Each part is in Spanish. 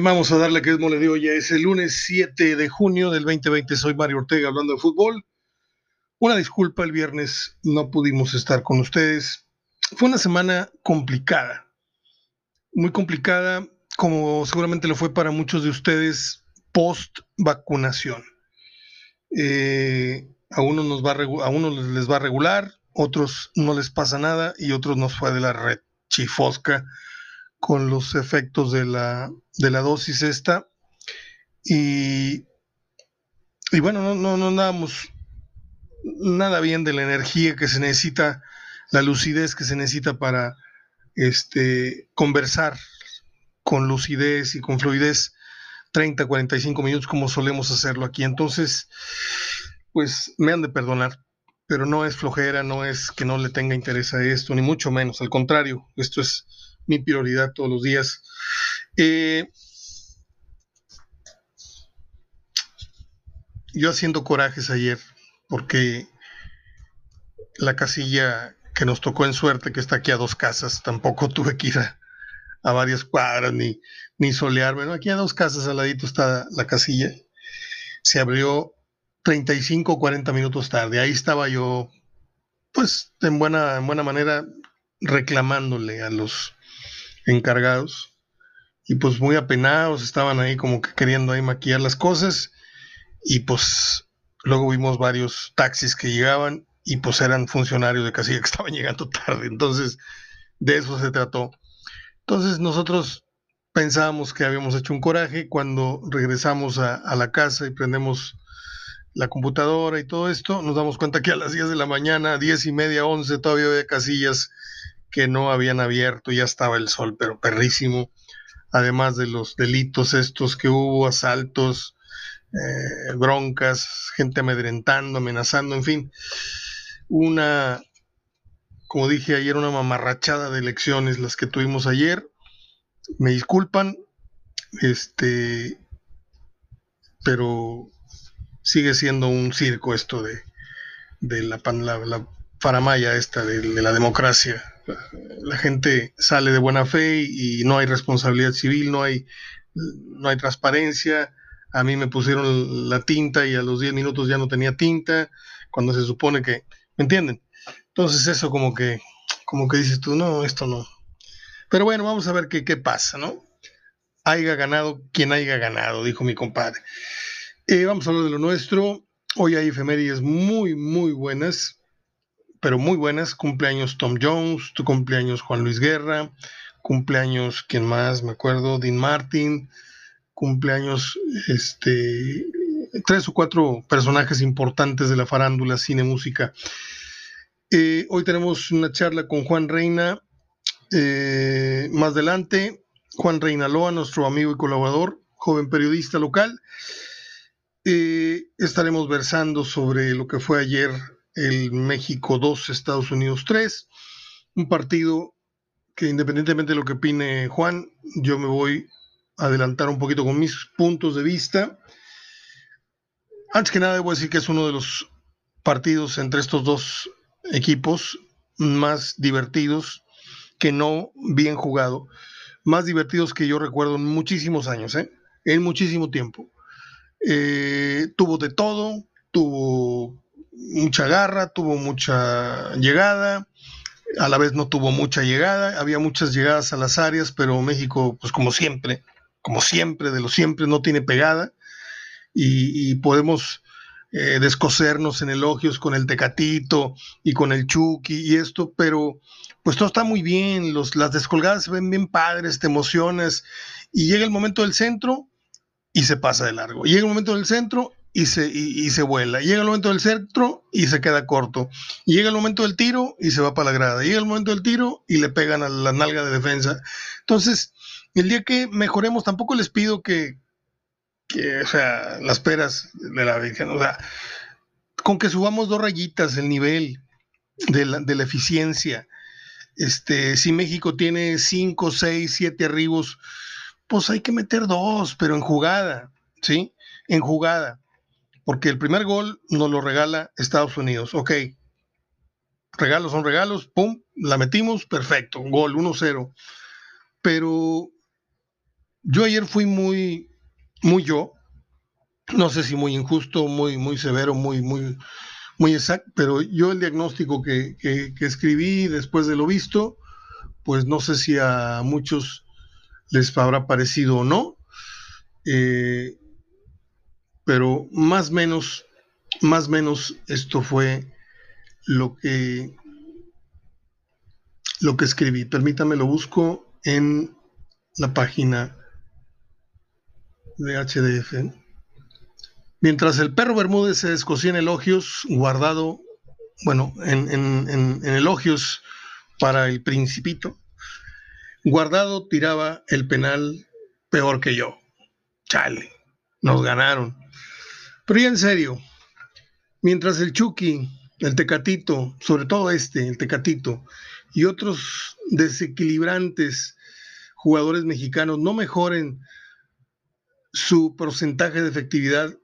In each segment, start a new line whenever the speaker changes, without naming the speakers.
Vamos a darle que es mole de. Ya es el lunes 7 de junio del 2020. Soy Mario Ortega hablando de fútbol. Una disculpa, el viernes no pudimos estar con ustedes. Fue una semana complicada. Muy complicada, como seguramente lo fue para muchos de ustedes post vacunación. Eh, a unos nos va a, a les va a regular, otros no les pasa nada y otros nos fue de la red chifosca con los efectos de la, de la dosis esta. Y, y bueno, no, no, no damos nada bien de la energía que se necesita, la lucidez que se necesita para este, conversar con lucidez y con fluidez 30, 45 minutos como solemos hacerlo aquí. Entonces, pues me han de perdonar, pero no es flojera, no es que no le tenga interés a esto, ni mucho menos, al contrario, esto es mi prioridad todos los días. Eh, yo haciendo corajes ayer, porque la casilla que nos tocó en suerte, que está aquí a dos casas, tampoco tuve que ir a, varias cuadras ni, ni solearme. Aquí a dos casas al ladito está la casilla. Se abrió 35 o 40 minutos tarde. Ahí estaba yo, pues, en buena, en buena manera, reclamándole a los encargados. Y pues muy apenados, estaban ahí como que queriendo ahí maquillar las cosas. Y pues luego vimos varios taxis que llegaban y pues eran funcionarios de casilla que estaban llegando tarde, entonces de eso se trató. Entonces nosotros pensábamos que habíamos hecho un coraje. Cuando regresamos a, a la casa y prendemos la computadora y todo esto, nos damos cuenta que a las 10 de la mañana, 10 y media, 11, todavía había casillas que no habían abierto, ya estaba el sol, pero perrísimo, además de los delitos estos que hubo, asaltos, eh, broncas, gente amedrentando, amenazando, en fin, una, como dije ayer, una mamarrachada de elecciones las que tuvimos ayer, me disculpan, este, pero sigue siendo un circo esto de, de la, la, la faramaya esta de la democracia la gente sale de buena fe y, no hay responsabilidad civil, no hay, no hay transparencia. A mí me pusieron la tinta y a los 10 minutos ya no tenía tinta, cuando se supone que, ¿me entienden? Entonces eso como que, como que dices tú, no, esto no. Pero bueno, vamos a ver qué, qué pasa, ¿no? Haiga ganado quien haya ganado, dijo mi compadre. Eh, vamos a hablar de lo nuestro. Hoy hay efemérides muy, muy buenas pero muy buenas. Cumpleaños Tom Jones, tu cumpleaños Juan Luis Guerra, cumpleaños, ¿quién más? Me acuerdo, Dean Martin, cumpleaños, este, tres o cuatro personajes importantes de la farándula, cine, música. Eh, hoy tenemos una charla con Juan Reina. Eh, más adelante, Juan Reina Loa, nuestro amigo y colaborador, joven periodista local. Eh, estaremos versando sobre lo que fue ayer el México 2, Estados Unidos 3. Un partido que independientemente de lo que opine Juan, yo me voy a adelantar un poquito con mis puntos de vista. Antes que nada, debo decir que es uno de los partidos entre estos dos equipos más divertidos que no bien jugado, más divertidos que yo recuerdo en muchísimos años, ¿eh? en muchísimo tiempo. Eh, tuvo de todo, tuvo mucha garra, tuvo mucha llegada, a la vez no tuvo mucha llegada, había muchas llegadas a las áreas, pero México, pues como siempre, como siempre, de lo siempre, no tiene pegada. Y, podemos eh, descosernos en elogios con el Tecatito y con el Chucky y esto, pero pues todo está muy bien, los, las descolgadas se ven bien padres, te emocionas y llega el momento del centro y se pasa de largo, llega el momento del centro y se, y, se vuela. Llega el momento del centro y se queda corto. Llega el momento del tiro y se va para la grada. Llega el momento del tiro y le pegan a la nalga de defensa. Entonces, el día que mejoremos, tampoco les pido que, o sea, las peras de la Virgen, o sea, con que subamos dos rayitas el nivel de la, de la eficiencia. Este, si México tiene cinco, seis, siete arribos, pues hay que meter dos, pero en jugada, ¿sí? En jugada porque el primer gol nos lo regala Estados Unidos. Ok, regalos son regalos, pum, la metimos, perfecto, gol 1-0. Pero Yo ayer fui muy, muy yo, no sé si muy injusto, muy, muy severo, muy, muy, muy exacto, pero yo el diagnóstico que, escribí después de lo visto, pues no sé si a muchos les habrá parecido o no, eh, pero más menos, más menos esto fue lo que lo que escribí. Permítame lo busco en la página de HDF. Mientras el perro Bermúdez se descosía en elogios, guardado, bueno, en, elogios para el principito, guardado tiraba el penal peor que yo. Chale, nos ganaron. Pero ya en serio, mientras el Chucky, el Tecatito, sobre todo este, el Tecatito, y otros desequilibrantes jugadores mexicanos no mejoren su porcentaje de efectividad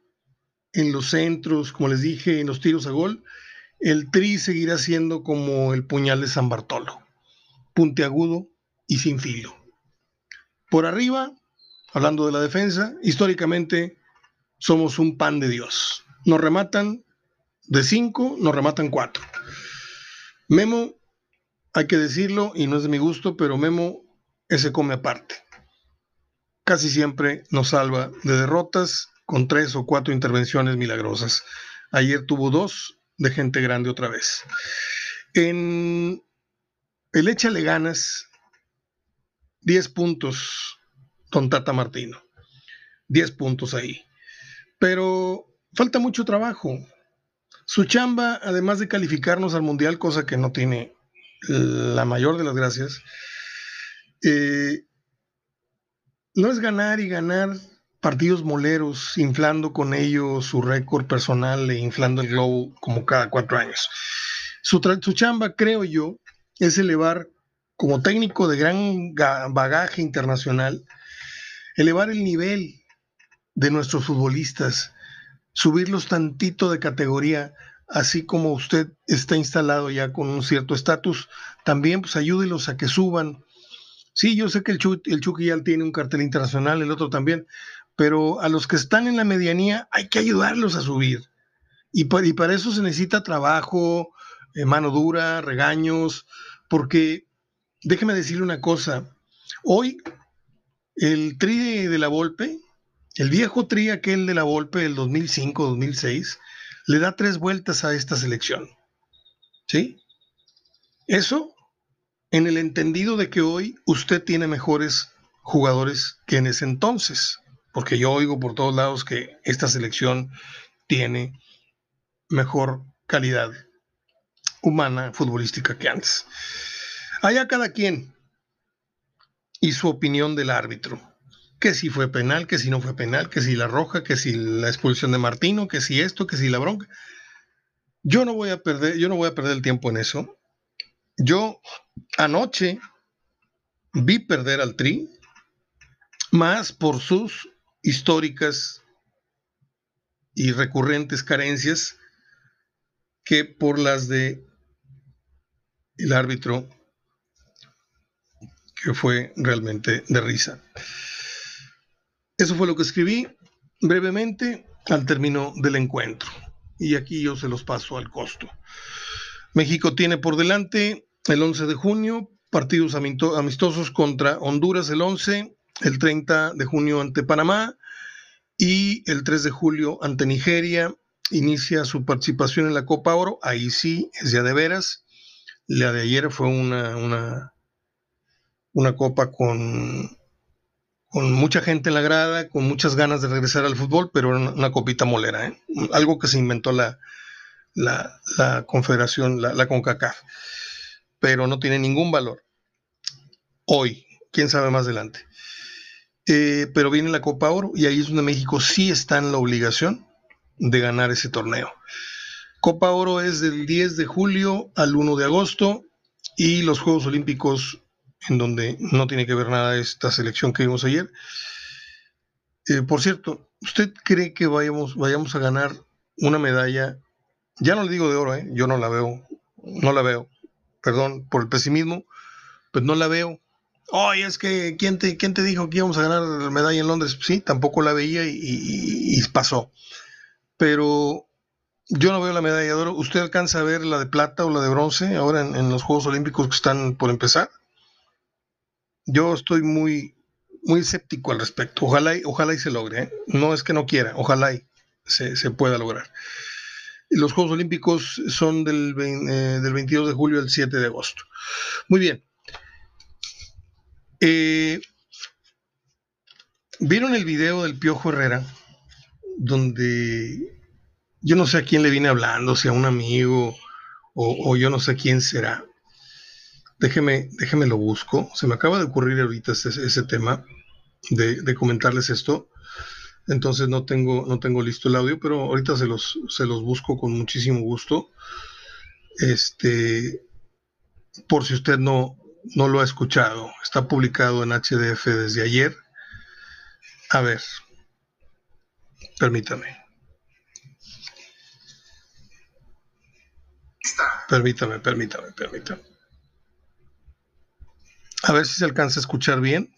en los centros, como les dije, en los tiros a gol, el tri seguirá siendo como el puñal de San Bartolo, puntiagudo y sin filo. Por arriba, hablando de la defensa, históricamente somos un pan de Dios. Nos rematan de cinco, nos rematan cuatro. Memo, hay que decirlo, y no es de mi gusto, pero Memo ese come aparte. Casi siempre nos salva de derrotas con tres o cuatro intervenciones milagrosas. Ayer tuvo dos de gente grande otra vez. En el Échale ganas, 10 puntos, Don Tata Martino. 10 puntos ahí. Pero falta mucho trabajo. Su chamba, además de calificarnos al Mundial, cosa que no tiene la mayor de las gracias, eh, no es ganar y ganar partidos moleros, inflando con ello su récord personal e inflando el globo como cada cuatro años. Su, su chamba, creo yo, es elevar, como técnico de gran bagaje internacional, elevar el nivel de nuestros futbolistas, subirlos tantito de categoría, así como usted está instalado ya con un cierto estatus, también pues ayúdelos a que suban. Sí, yo sé que el, el Chucky ya tiene un cartel internacional, el otro también, pero a los que están en la medianía hay que ayudarlos a subir. Y, para eso se necesita trabajo, eh, mano dura, regaños, porque déjeme decirle una cosa, hoy el tri de la Volpe, el viejo tri aquel de la Volpe del 2005-2006, le da tres vueltas a esta selección. ¿Sí? Eso en el entendido de que hoy usted tiene mejores jugadores que en ese entonces porque yo oigo por todos lados que esta selección tiene mejor calidad humana futbolística que antes. Allá cada quien y su opinión del árbitro. Que si fue penal, que si no fue penal, que si la roja, que si la expulsión de Martino, que si esto, que si la bronca. Yo no voy a perder, yo no voy a perder el tiempo en eso. Yo anoche vi perder al Tri más por sus históricas y recurrentes carencias que por las de el árbitro que fue realmente de risa. Eso fue lo que escribí brevemente al término del encuentro. Y aquí yo se los paso al costo. México tiene por delante el 11 de junio partidos amistosos contra Honduras el 11, el 30 de junio ante Panamá y el 3 de julio ante Nigeria. Inicia su participación en la Copa Oro. Ahí sí, es ya de veras. La de ayer fue una, una, una copa con, con mucha gente en la grada, con muchas ganas de regresar al fútbol, pero una, una copita molera. ¿eh? Algo que se inventó la, la, confederación, la, la CONCACAF. Pero no tiene ningún valor. Hoy, quién sabe más adelante. Eh, pero viene la Copa Oro y ahí es donde México sí está en la obligación de ganar ese torneo. Copa Oro es del 10 de julio al 1 de agosto y los Juegos Olímpicos, en donde no tiene que ver nada esta selección que vimos ayer. Eh, por cierto, ¿usted cree que vayamos, vayamos a ganar una medalla? Ya no le digo de oro, ¿eh? yo no la veo, no la veo, perdón por el pesimismo, pues no la veo Oye, es que ¿quién te, ¿quién te dijo que íbamos a ganar la medalla en Londres? Sí, tampoco la veía y, pasó. Pero yo no veo la medalla de oro. ¿Usted alcanza a ver la de plata o la de bronce ahora en, los Juegos Olímpicos que están por empezar? Yo estoy muy, muy escéptico al respecto. Ojalá y, ojalá y se logre. ¿eh? No es que no quiera, ojalá y se, se pueda lograr. Los Juegos Olímpicos son del, eh, del 22 de julio al 7 de agosto. Muy bien. Eh, ¿Vieron el video del Piojo Herrera? Donde yo no sé a quién le viene hablando, si a un amigo o, yo no sé quién será. Déjeme, déjeme lo busco. Se me acaba de ocurrir ahorita ese, tema de, de, comentarles esto. Entonces no tengo, no tengo listo el audio, pero ahorita se los, se los busco con muchísimo gusto. Este, por si usted no, no lo ha escuchado. Está publicado en HDF desde ayer. A ver, permítame. Permítame, permítame, permítame. A ver si se alcanza a escuchar bien.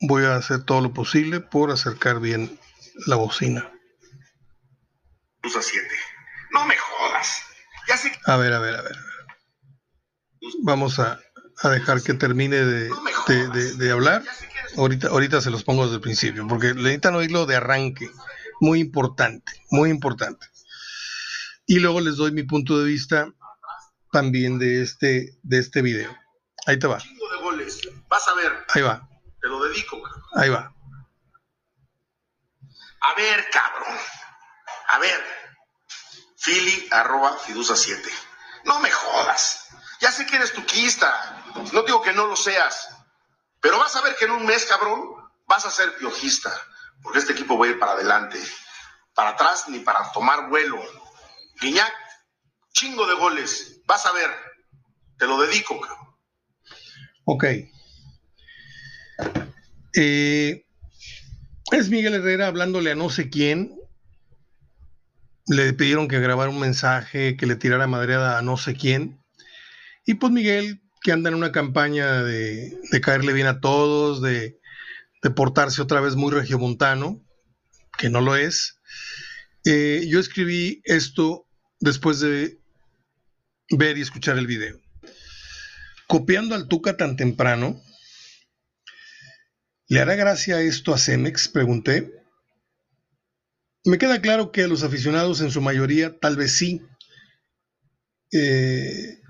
Voy a hacer todo lo posible por acercar bien la bocina.
Usa 7. No me jodas.
Ya sé A ver, a ver, a ver. Vamos a, a dejar que termine de, de, de, hablar. Ahorita, ahorita se los pongo desde el principio, porque necesitan oírlo de arranque. Muy importante, muy importante. Y luego les doy mi punto de vista también de este, de este video. Ahí te va.
Vas a ver.
Ahí va.
Te lo dedico.
Ahí va.
A ver, cabrón. A ver. Fili arroba Fidusa 7. No me jodas. Ya sé que eres tuquista. No digo que no lo seas. Pero vas a ver que en un mes, cabrón, vas a ser piojista. Porque este equipo va a ir para adelante. Para atrás ni para tomar vuelo. Guiñac, chingo de goles. Vas a ver. Te lo dedico, cabrón.
Ok. Eh, es Miguel Herrera hablándole a no sé quién. Le pidieron que grabara un mensaje, que le tirara madreada a no sé quién. Y pues Miguel, que anda en una campaña de, caerle bien a todos, de, portarse otra vez muy regiomontano, que no lo es. Eh, yo escribí esto después de ver y escuchar el video. Copiando al Tuca tan temprano, ¿Le hará gracia esto a Cemex? Pregunté. Me queda claro que a los aficionados en su mayoría tal vez sí. Eh,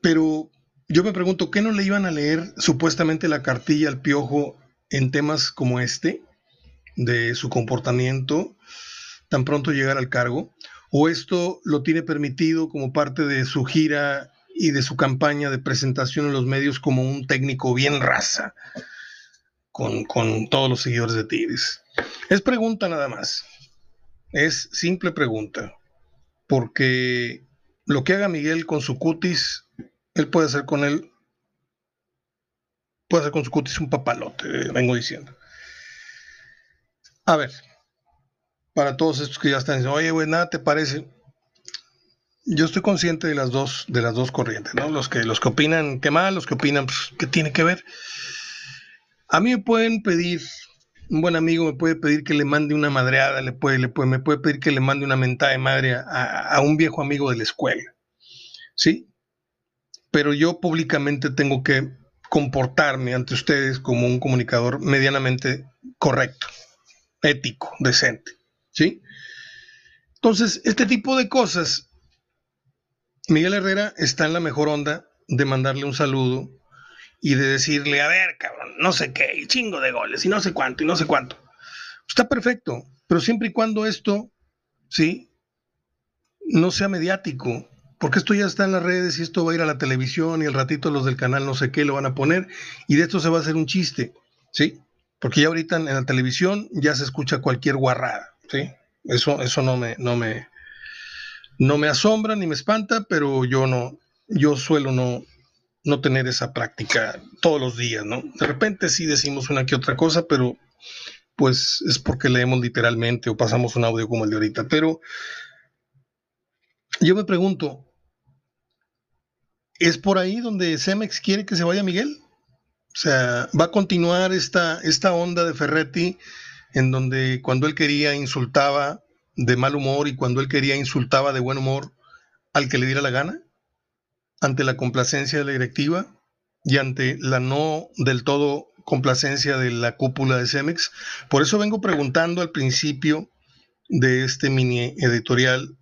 pero yo me pregunto, ¿qué no le iban a leer supuestamente la cartilla al piojo en temas como este, de su comportamiento, tan pronto llegar al cargo? ¿O esto lo tiene permitido como parte de su gira y de su campaña de presentación en los medios como un técnico bien raza? con, todos los seguidores de Tigres. Es pregunta nada más. Es simple pregunta. Porque lo que haga Miguel con su cutis, él puede hacer con él, puede hacer con su cutis un papalote, eh, vengo diciendo. A ver, para todos estos que ya están diciendo, oye, güey, nada te parece. Yo estoy consciente de las dos, de las dos corrientes, ¿no? Los que, los que opinan que mal, los que opinan, pues, ¿qué tiene que ver? A mí me pueden pedir, un buen amigo me puede pedir que le mande una madreada, le puede, le puede, me puede pedir que le mande una mentada de madre a, un viejo amigo de la escuela. ¿Sí? Pero yo públicamente tengo que comportarme ante ustedes como un comunicador medianamente correcto, ético, decente. ¿Sí? Entonces, este tipo de cosas, Miguel Herrera está en la mejor onda de mandarle un saludo y de decirle, a ver, cabrón, no sé qué, y chingo de goles, y no sé cuánto, y no sé cuánto. Está perfecto, pero siempre y cuando esto, ¿sí? No sea mediático, porque esto ya está en las redes y esto va a ir a la televisión y al ratito los del canal no sé qué lo van a poner y de esto se va a hacer un chiste, ¿sí? Porque ya ahorita en la televisión ya se escucha cualquier guarrada, ¿sí? Eso, eso no me, no me, no me asombra ni me espanta, pero yo no, yo suelo no, no tener esa práctica todos los días, ¿no? De repente sí decimos una que otra cosa, pero pues es porque leemos literalmente o pasamos un audio como el de ahorita. Pero yo me pregunto, ¿es por ahí donde Cemex quiere que se vaya Miguel? O sea, va a continuar esta, esta onda de Ferretti en donde cuando él quería insultaba de mal humor y cuando él quería insultaba de buen humor al que le diera la gana, ante la complacencia de la directiva y ante la no del todo complacencia de la cúpula de Cemex. Por eso vengo preguntando al principio de este mini editorial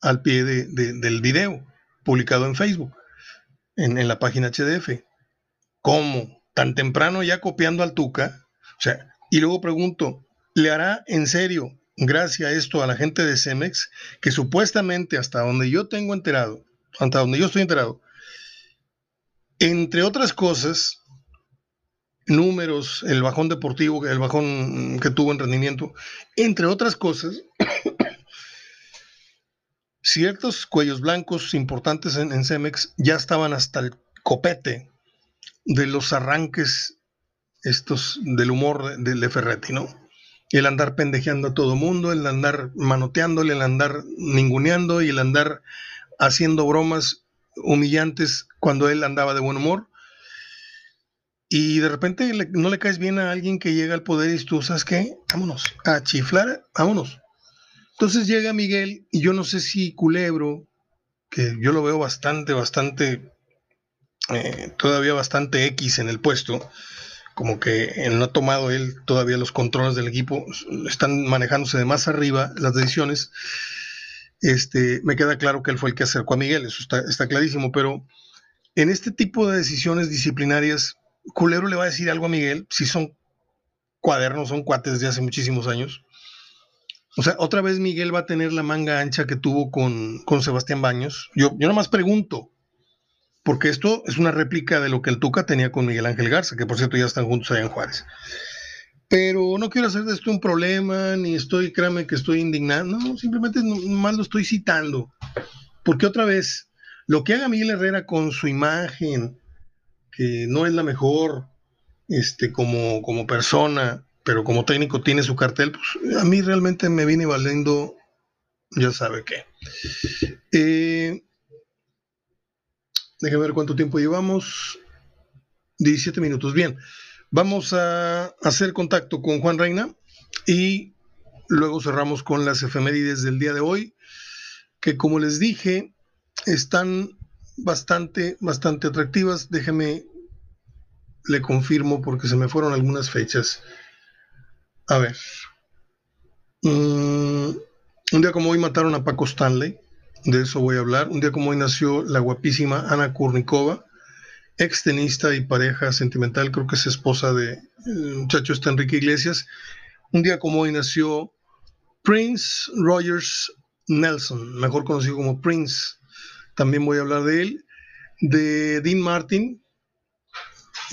al pie del video publicado en Facebook, en, en la página HDF. ¿Cómo? ¿Tan temprano ya copiando al Tuca? O sea, y luego pregunto, ¿le hará en serio gracias a esto a la gente de Cemex, que supuestamente hasta donde yo tengo enterado, hasta donde yo estoy enterado, entre otras cosas, números, el bajón deportivo, el bajón que tuvo en rendimiento, entre otras cosas, ciertos cuellos blancos importantes en, Cemex ya estaban hasta el copete de los arranques estos del humor de, de Ferretti, ¿no? El andar pendejeando a todo mundo, el andar manoteándole, el andar ninguneando y el andar haciendo bromas humillantes cuando él andaba de buen humor. Y de repente no le caes bien a alguien que llega al poder y tú, ¿sabes qué? Vámonos, a chiflar, vámonos. Entonces llega Miguel y yo no sé si Culebro, que yo lo veo bastante, bastante, eh, todavía bastante X en el puesto, como que no ha tomado él todavía los controles del equipo, están manejándose de más arriba las decisiones. Este, me queda claro que él fue el que acercó a Miguel, eso está, clarísimo, pero en este tipo de decisiones disciplinarias, Culero le va a decir algo a Miguel, si son cuadernos, son cuates de hace muchísimos años. O sea, otra vez Miguel va a tener la manga ancha que tuvo con, con Sebastián Baños. Yo, yo nomás pregunto, porque esto es una réplica de lo que el Tuca tenía con Miguel Ángel Garza, que por cierto ya están juntos allá en Juárez. Pero no quiero hacer de esto un problema, ni estoy, créame que estoy indignado, no, simplemente nomás lo estoy citando. Porque otra vez, lo que haga Miguel Herrera con su imagen, que no es la mejor este, como, como persona, pero como técnico tiene su cartel, pues a mí realmente me viene valiendo, ya sabe qué. Eh, Déjame ver cuánto tiempo llevamos. 17 minutos. Bien, vamos a hacer contacto con Juan Reina y luego cerramos con las efemérides del día de hoy, que como les dije, están bastante, bastante atractivas. Déjeme, le confirmo porque se me fueron algunas fechas. A ver. Mm, un día como hoy mataron a Paco Stanley de eso voy a hablar. Un día como hoy nació la guapísima Ana Kurnikova, ex tenista y pareja sentimental, creo que es esposa de el muchacho este Enrique Iglesias. Un día como hoy nació Prince Rogers Nelson, mejor conocido como Prince. También voy a hablar de él. De Dean Martin,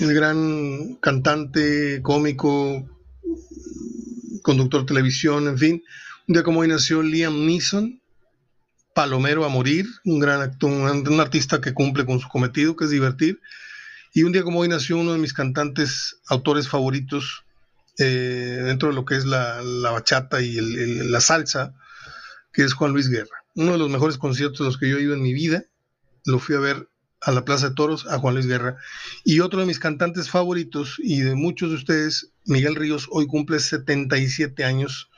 el gran cantante, cómico, conductor de televisión, en fin. Un día como hoy nació Liam Neeson, palomero a morir, un gran actor, un, artista que cumple con su cometido, que es divertir. Y un día como hoy nació uno de mis cantantes, autores favoritos, eh, dentro de lo que es la, bachata y la salsa, que es Juan Luis Guerra. Uno de los mejores conciertos de los que yo he ido en mi vida, lo fui a ver a la Plaza de Toros, a Juan Luis Guerra. Y otro de mis cantantes favoritos y de muchos de ustedes, Miguel Ríos, hoy cumple 77 años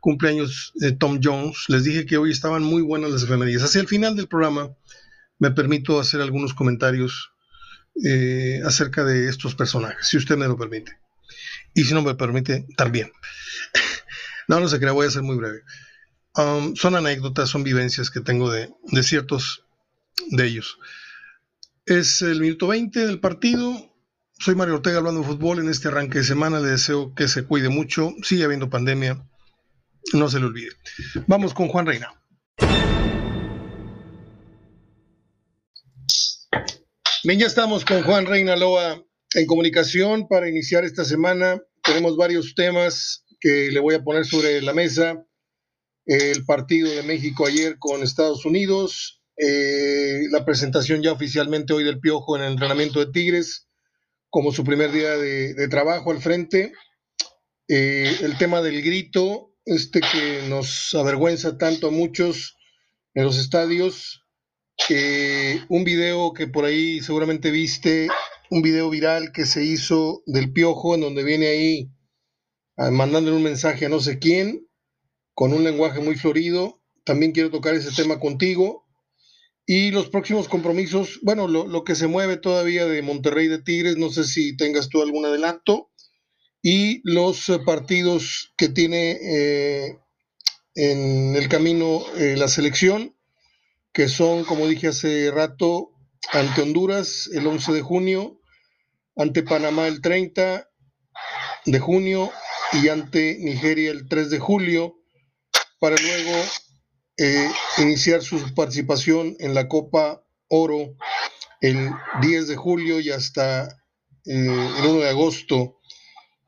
cumpleaños de Tom Jones. Les dije que hoy estaban muy buenas las efemérides. Hacia el final del programa me permito hacer algunos comentarios eh, acerca de estos personajes, si usted me lo permite. Y si no me permite, también. no, no se crea, voy a ser muy breve. Um, son anécdotas, son vivencias que tengo de, de ciertos de ellos. Es el minuto 20 del partido. Soy Mario Ortega hablando de fútbol en este arranque de semana. Le deseo que se cuide mucho. Sigue habiendo pandemia no se le olvide. Vamos con Juan Reina. Bien, ya estamos con Juan Reina Loa en comunicación para iniciar esta semana. Tenemos varios temas que le voy a poner sobre la mesa. El partido de México ayer con Estados Unidos, eh, la presentación ya oficialmente hoy del Piojo en el entrenamiento de Tigres como su primer día de, trabajo al frente, eh, el tema del grito este que nos avergüenza tanto a muchos en los estadios. un video que por ahí seguramente viste un video viral que se hizo del piojo en donde viene ahí ah, mandándole un mensaje a no sé quién con un lenguaje muy florido. También quiero tocar ese tema contigo. Y los próximos compromisos, bueno, lo, que se mueve todavía de Monterrey de Tigres, no sé si tengas tú algún adelanto. Y los eh, partidos que tiene eh, en el camino eh, la selección, que son, como dije hace rato, ante Honduras el 11 de junio, ante Panamá el 30 de junio y ante Nigeria el 3 de julio, para luego iniciar su participación en la Copa Oro el 10 de julio y hasta el 1 de agosto.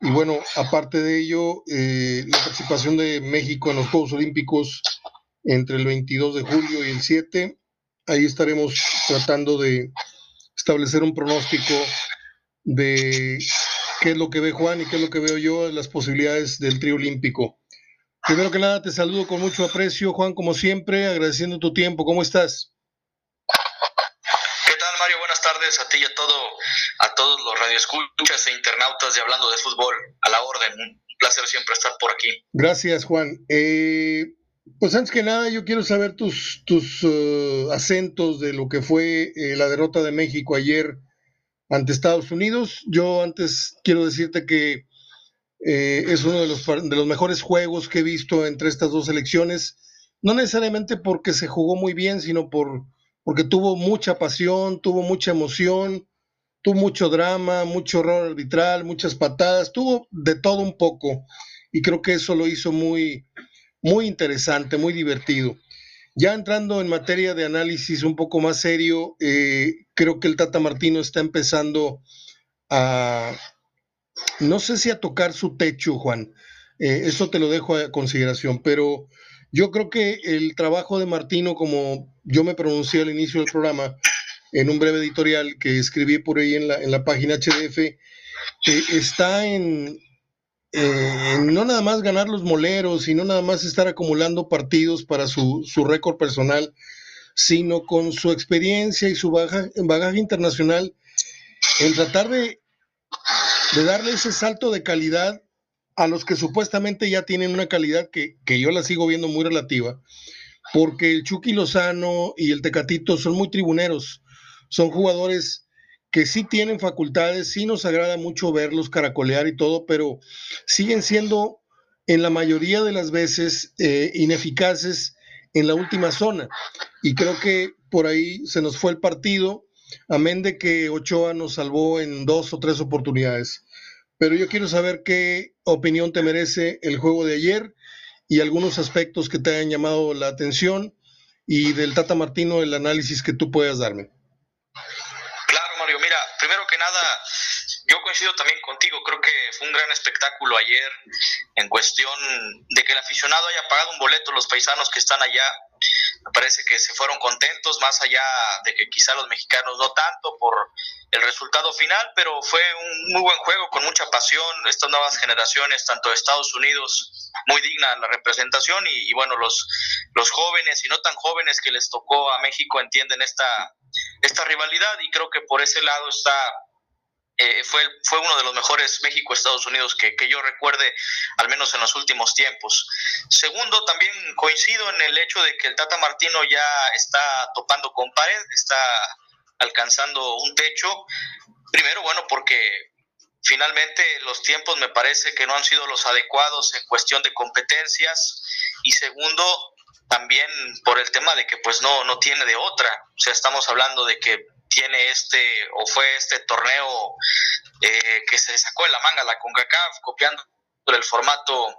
Y bueno, aparte de ello, eh, la participación de México en los Juegos Olímpicos entre el 22 de julio y el 7. Ahí estaremos tratando de establecer un pronóstico de qué es lo que ve Juan y qué es lo que veo yo de las posibilidades del trío olímpico. Primero que nada, te saludo con mucho aprecio, Juan, como siempre, agradeciendo tu tiempo. ¿Cómo estás?
¿Qué tal, Mario? Buenas a ti y a, todo, a todos los radioescuchas e internautas de Hablando de Fútbol. A la orden. Un placer siempre estar por aquí.
Gracias, Juan. Eh, pues antes que nada, yo quiero saber tus, tus eh, acentos de lo que fue eh, la derrota de México ayer ante Estados Unidos. Yo antes quiero decirte que es uno de los, de los mejores juegos que he visto entre estas dos selecciones, no necesariamente porque se jugó muy bien, sino por, porque tuvo mucha pasión, tuvo mucha emoción, tuvo mucho drama, mucho horror arbitral, muchas patadas, tuvo de todo un poco y creo que eso lo hizo muy, muy interesante, muy divertido. Ya entrando en materia de análisis un poco más serio, eh, creo que el Tata Martino está empezando a, no sé si a tocar su techo, Juan, eh, eso te lo dejo a consideración, pero yo creo que el trabajo de Martino, como yo me pronuncié al inicio del programa, en un breve editorial que escribí por ahí en la, en la página HDF, eh, está en, no nada más ganar los moleros y no nada más estar acumulando partidos para su, su récord personal, sino con su experiencia y su bagaje internacional en tratar de de darle ese salto de calidad a los que supuestamente ya tienen una calidad que, yo la sigo viendo muy relativa, porque el Chucky Lozano y el Tecatito son muy tribuneros, son jugadores que sí tienen facultades, sí nos agrada mucho verlos caracolear y todo, pero siguen siendo en la mayoría de las veces eh, ineficaces en la última zona. Y creo que por ahí se nos fue el partido amén de que Ochoa nos salvó en dos o tres oportunidades. Pero yo quiero saber qué opinión te merece el juego de ayer y algunos aspectos que te hayan llamado la atención y del Tata Martino el análisis que tú puedas darme.
Claro, Mario. Mira, primero que nada, yo coincido también contigo. Creo que fue un gran espectáculo ayer en cuestión de que el aficionado haya pagado un boleto, los paisanos que están allá me parece que se fueron contentos, más allá de que quizá los mexicanos no tanto por el resultado final, pero fue un muy buen juego con mucha pasión, estas nuevas generaciones, tanto de Estados Unidos, muy digna la representación y, bueno, los, los jóvenes y no tan jóvenes que les tocó a México entienden esta, esta rivalidad y creo que por ese lado está eh, fue, fue uno de los mejores México-Estados Unidos que, que, yo recuerde, al menos en los últimos tiempos. Segundo, también coincido en el hecho de que el Tata Martino ya está topando con pared, está alcanzando un techo. Primero, bueno, porque finalmente los tiempos me parece que no han sido los adecuados en cuestión de competencias. Y segundo, también por el tema de que pues no, no tiene de otra. O sea, estamos hablando de que tiene este o fue este torneo eh, que se sacó de la manga la CONCACAF copiando el formato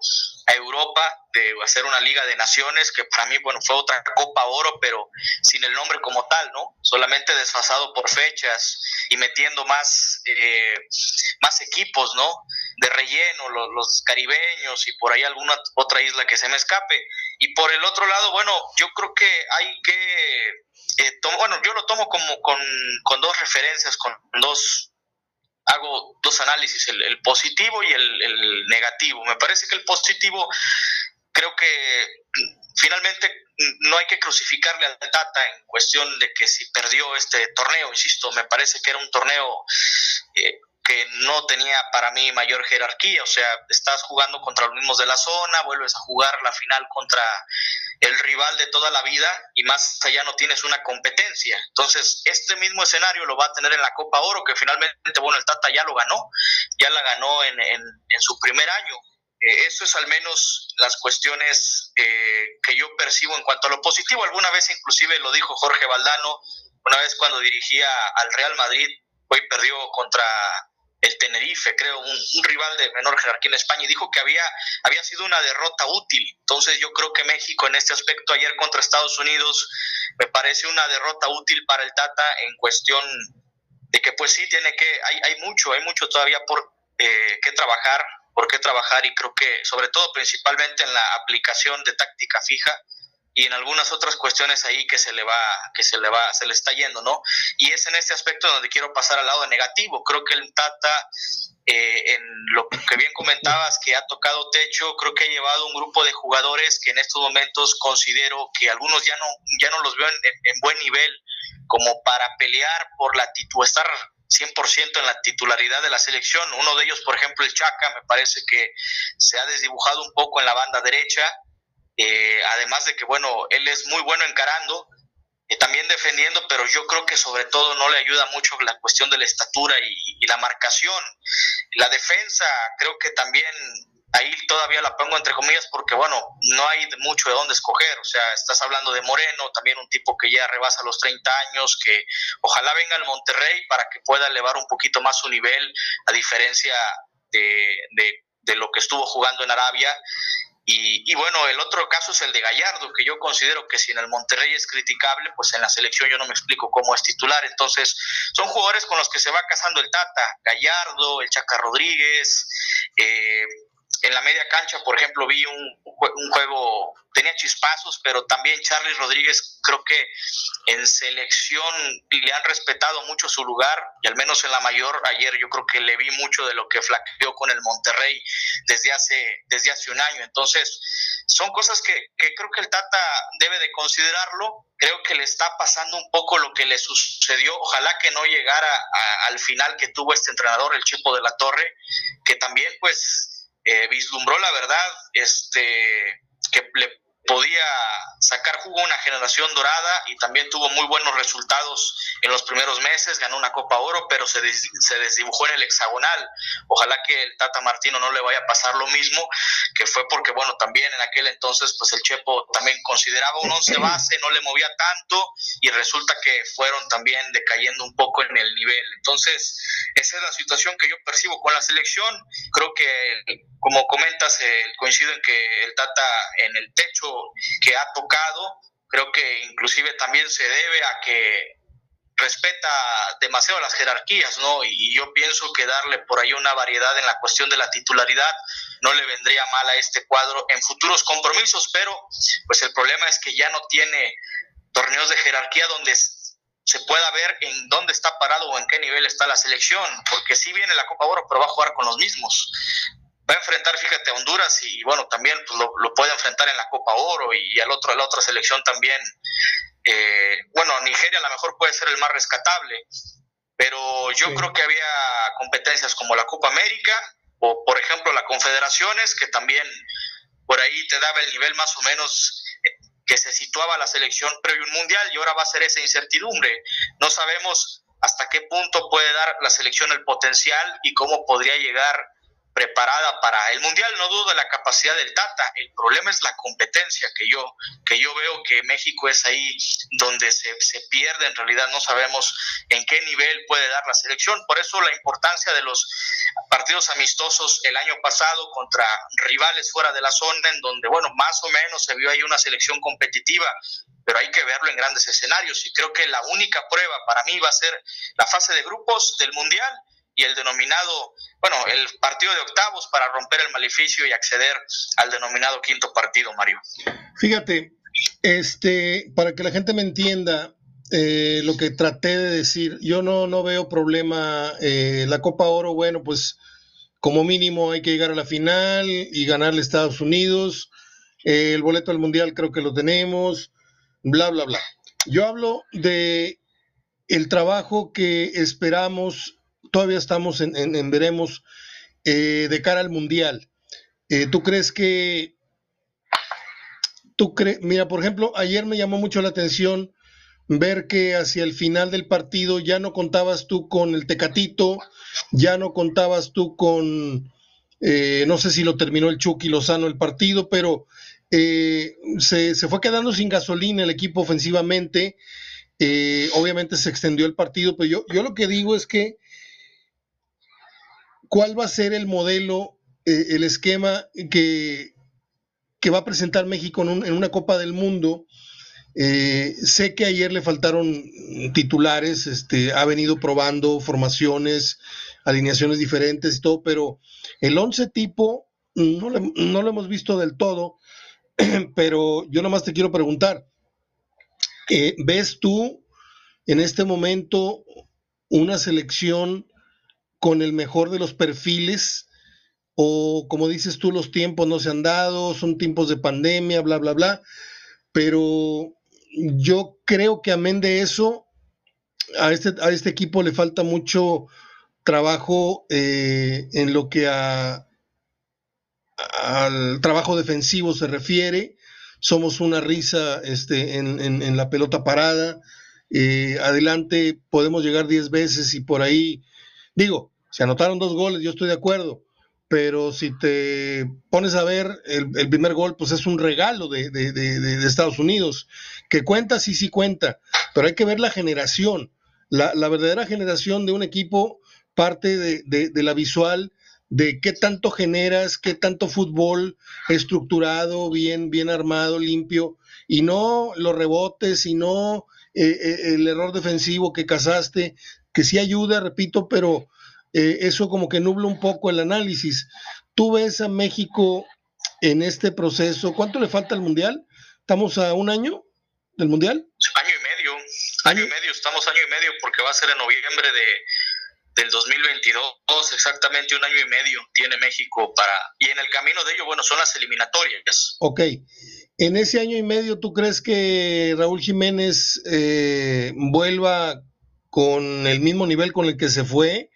a Europa de hacer una liga de naciones que para mí bueno fue otra Copa Oro pero sin el nombre como tal no solamente desfasado por fechas y metiendo más eh, más equipos no de relleno los, caribeños y por ahí alguna otra isla que se me escape. Y por el otro lado bueno yo creo que hay que eh, bueno yo lo tomo como con, con dos referencias con dos hago dos análisis, el, positivo y el, negativo. Me parece que el positivo creo que finalmente no hay que crucificarle al Tata en cuestión de que si perdió este torneo, insisto, me parece que era un torneo eh, que no tenía para mí mayor jerarquía, o sea, estás jugando contra los mismos de la zona, vuelves a jugar la final contra el rival de toda la vida y más allá no tienes una competencia. Entonces, este mismo escenario lo va a tener en la Copa Oro, que finalmente, bueno, el Tata ya lo ganó, ya la ganó en, en, su primer año. Eh, eso es al menos las cuestiones eh, que yo percibo en cuanto a lo positivo. Alguna vez inclusive lo dijo Jorge Valdano, una vez cuando dirigía al Real Madrid, hoy perdió contra el Tenerife, creo, un, rival de menor jerarquía en España, y dijo que había, había sido una derrota útil. Entonces yo creo que México en este aspecto ayer contra Estados Unidos me parece una derrota útil para el Tata en cuestión de que pues sí tiene que, hay, hay mucho, hay mucho todavía por eh, trabajar, por qué trabajar y creo que sobre todo principalmente en la aplicación de táctica fija y en algunas otras cuestiones ahí que se le va que se le va se le está yendo no y es en este aspecto donde quiero pasar al lado negativo. Creo que el Tata eh, en lo que bien comentabas que ha tocado techo creo que ha llevado un grupo de jugadores que en estos momentos considero que algunos ya no ya no los veo en, buen nivel como para pelear por la titularidad estar 100% en la titularidad de la selección. Uno de ellos, por ejemplo, el Chaca, me parece que se ha desdibujado un poco en la banda derecha eh, además de que, bueno, él es muy bueno encarando, y también defendiendo, pero yo creo que sobre todo no le ayuda mucho la cuestión de la estatura y, la marcación. La defensa, creo que también ahí todavía la pongo entre comillas porque, bueno, no hay mucho de dónde escoger. O sea, estás hablando de Moreno, también un tipo que ya rebasa los 30 años, que ojalá venga al Monterrey para que pueda elevar un poquito más su nivel, a diferencia de, de lo que estuvo jugando en Arabia. Y, bueno, el otro caso es el de Gallardo, que yo considero que si en el Monterrey es criticable, pues en la selección yo no me explico cómo es titular. Entonces, son jugadores con los que se va casando el Tata, Gallardo, el Chaca Rodríguez, eh, en la media cancha, por ejemplo, vi un, un, juego, tenía chispazos, pero también Charlie Rodríguez creo que en selección le han respetado mucho su lugar y al menos en la mayor ayer yo creo que le vi mucho de lo que flaqueó con el Monterrey desde hace, desde hace un año. Entonces, son cosas que, creo que el Tata debe de considerarlo. Creo que le está pasando un poco lo que le sucedió. Ojalá que no llegara al final que tuvo este entrenador, el Chepo de la Torre, que también pues eh, vislumbró la verdad, este, que le podía sacar jugo una generación dorada y también tuvo muy buenos resultados en los primeros meses, ganó una Copa Oro, pero se, se desdibujó en el hexagonal. Ojalá que el Tata Martino no le vaya a pasar lo mismo, que fue porque, bueno, también en aquel entonces, pues el Chepo también consideraba un once base, no le movía tanto y resulta que fueron también decayendo un poco en el nivel. Entonces, esa es la situación que yo percibo con la selección. Creo que, como comentas, eh, coincido en que el Tata en el techo que ha tocado, creo que inclusive también se debe a que respeta demasiado las jerarquías, ¿no? Y yo pienso que darle por ahí una variedad en la cuestión de la titularidad no le vendría mal a este cuadro en futuros compromisos, pero pues el problema es que ya no tiene torneos de jerarquía donde se pueda ver en dónde está parado o en qué nivel está la selección, porque sí viene la Copa Oro, pero va a jugar con los mismos va a enfrentar, fíjate, a Honduras y, bueno, también pues, lo, puede enfrentar en la Copa Oro y, al otro, a la otra selección también. Eh, bueno, Nigeria a lo mejor puede ser el más rescatable, pero yo creo que había competencias como la Copa América o, por ejemplo, la Confederaciones, que también por ahí te daba el nivel más o menos eh, que se situaba la selección previo un mundial y ahora va a ser esa incertidumbre. No sabemos hasta qué punto puede dar la selección el potencial y cómo podría llegar preparada para el mundial no dudo de la capacidad del Tata. El problema es la competencia que yo que yo veo que México es ahí donde se, se, pierde. En realidad no sabemos en qué nivel puede dar la selección. Por eso la importancia de los partidos amistosos el año pasado contra rivales fuera de la zona en donde bueno más o menos se vio ahí una selección competitiva pero hay que verlo en grandes escenarios. Y creo que la única prueba para mí va a ser la fase de grupos del mundial y el denominado, bueno, el partido de octavos para romper el maleficio y acceder al denominado quinto partido, Mario.
Fíjate, este, para que la gente me entienda eh, lo que traté de decir, yo no, no veo problema. Eh, la Copa Oro, bueno, pues como mínimo hay que llegar a la final y ganarle a Estados Unidos.
el boleto al mundial creo que lo tenemos, bla, bla, bla. Yo hablo de el trabajo que esperamos, todavía estamos en, veremos, eh, de cara al mundial. Eh, ¿Tú crees que, tú crees, mira, por ejemplo, ayer me llamó mucho la atención ver que hacia el final del partido ya no contabas tú con el Tecatito, ya no contabas tú con, eh, no sé si lo terminó el Chucky Lozano el partido, pero eh, se, fue quedando sin gasolina el equipo ofensivamente. Obviamente se extendió el partido, pero yo, yo lo que digo es que, ¿cuál va a ser el modelo, el esquema que, que va a presentar México en, en una Copa del Mundo? Eh, sé que ayer le faltaron titulares, este, ha venido probando formaciones, alineaciones diferentes y todo, pero el 11 tipo no, lo hemos visto del todo, pero yo nomás te quiero preguntar, eh, ¿ves tú en este momento una selección con el mejor de los perfiles? O como dices tú, los tiempos no se han dado, son tiempos de pandemia, bla, bla, bla, pero yo creo que amén de eso, a este, a este equipo le falta mucho trabajo eh, en lo que a, al trabajo defensivo se refiere. Somos una risa este, en, la pelota parada. Eh, adelante podemos llegar 10 veces y por ahí, digo, se anotaron dos goles, yo estoy de acuerdo, pero si te pones a ver, el, primer gol pues es un regalo de, Estados Unidos, que cuenta, sí, sí cuenta, pero hay que ver la generación, la, verdadera generación de un equipo parte de, la visual, de qué tanto generas, qué tanto fútbol estructurado, bien, bien armado, limpio, y no los rebotes, y no eh, eh, el error defensivo que cazaste, que sí ayuda, repito, pero eh, eso como que nubla un poco el análisis. ¿Tú ves a México en este proceso? ¿Cuánto le falta al Mundial? ¿Estamos a un año del Mundial?
Año y medio, año, y medio, estamos año y medio porque va a ser en noviembre de, del 2022, exactamente un año y medio tiene México para... Y en el camino de ello, bueno, son las eliminatorias.
Ok. En ese año y medio, ¿tú crees que Raúl Jiménez eh, vuelva con el mismo nivel con el que se fue?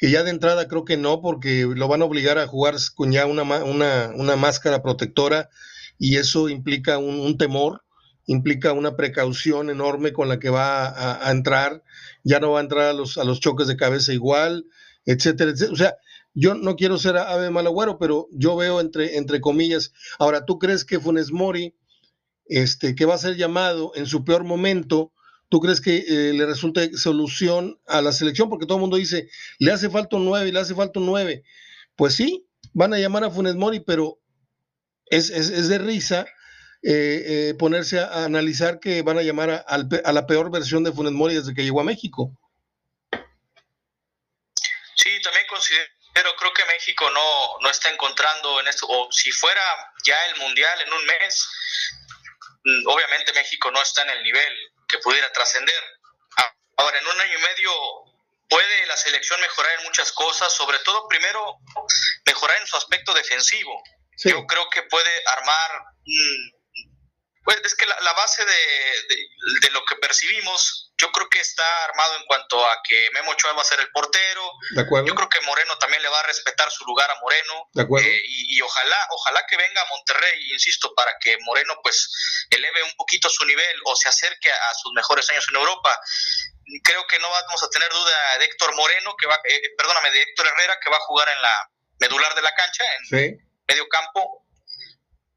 Que ya de entrada creo que no, porque lo van a obligar a jugar con ya una, una, máscara protectora y eso implica un, temor, implica una precaución enorme con la que va a, entrar, ya no va a entrar a los, a los choques de cabeza igual, etcétera, etcétera. O sea, yo no quiero ser ave malagüero, pero yo veo entre, entre comillas, ahora, ¿tú crees que Funes Mori, este, que va a ser llamado en su peor momento, ¿Tú crees que eh, le resulte solución a la selección? Porque todo el mundo dice, le hace falta un 9, le hace falta un 9. Pues sí, van a llamar a Funes Mori, pero es, de risa eh, eh, ponerse a, analizar que van a llamar a, la peor versión de Funes Mori desde que llegó a México.
Sí, también considero, creo que México no, no está encontrando en esto, o si fuera ya el Mundial en un mes, mm, obviamente México no está en el nivel que pudiera trascender. Ahora, en un año y medio puede la selección mejorar en muchas cosas, sobre todo primero mejorar en su aspecto defensivo. Yo creo que puede armar, pues es que la, base de, lo que percibimos, yo creo que está armado en cuanto a que Memo Ochoa va a ser el portero. Yo creo que Moreno también le va a respetar su lugar a Moreno. Eh, y, ojalá, ojalá que venga a Monterrey, insisto, para que Moreno pues eleve un poquito su nivel o se acerque a sus mejores años en Europa. Creo que no vamos a tener duda de Héctor Moreno, que va, eh, perdóname, de Héctor Herrera, que va a jugar en la medular de la cancha, en medio campo.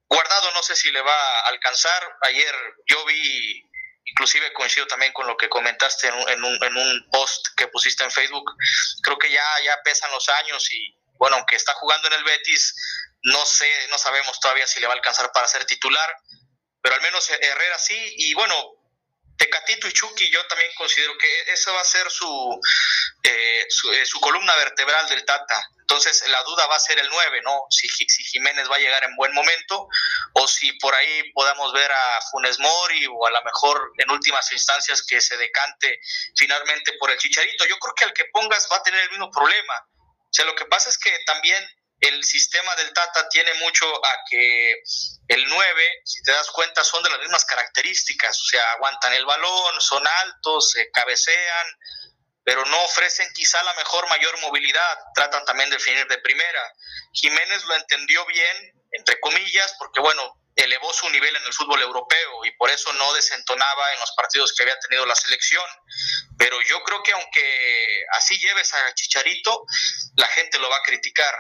Guardado no sé si le va a alcanzar. Ayer yo vi inclusive coincido también con lo que comentaste en un, en un, en un post que pusiste en Facebook, creo que ya, ya pesan los años y bueno, aunque está jugando en el Betis, no sé, no sabemos todavía si le va a alcanzar para ser titular, pero al menos Herrera sí, y bueno, Tecatito y Chucky yo también considero que esa va a ser su, eh, eh, su, columna vertebral del Tata. Entonces la duda va a ser el 9, ¿no? Si, si, Jiménez va a llegar en buen momento o si por ahí podamos ver a Funes Mori o a lo mejor en últimas instancias que se decante finalmente por el Chicharito. Yo creo que al que pongas va a tener el mismo problema. O sea, lo que pasa es que también el sistema del Tata tiene mucho a que el 9, si te das cuenta, son de las mismas características, o sea, aguantan el balón, son altos, se cabecean, pero no ofrecen quizá la mejor mayor movilidad, tratan también de definir de primera. Jiménez lo entendió bien, entre comillas, porque bueno, elevó su nivel en el fútbol europeo y por eso no desentonaba en los partidos que había tenido la selección. Pero yo creo que aunque así lleves a Chicharito, la gente lo va a criticar.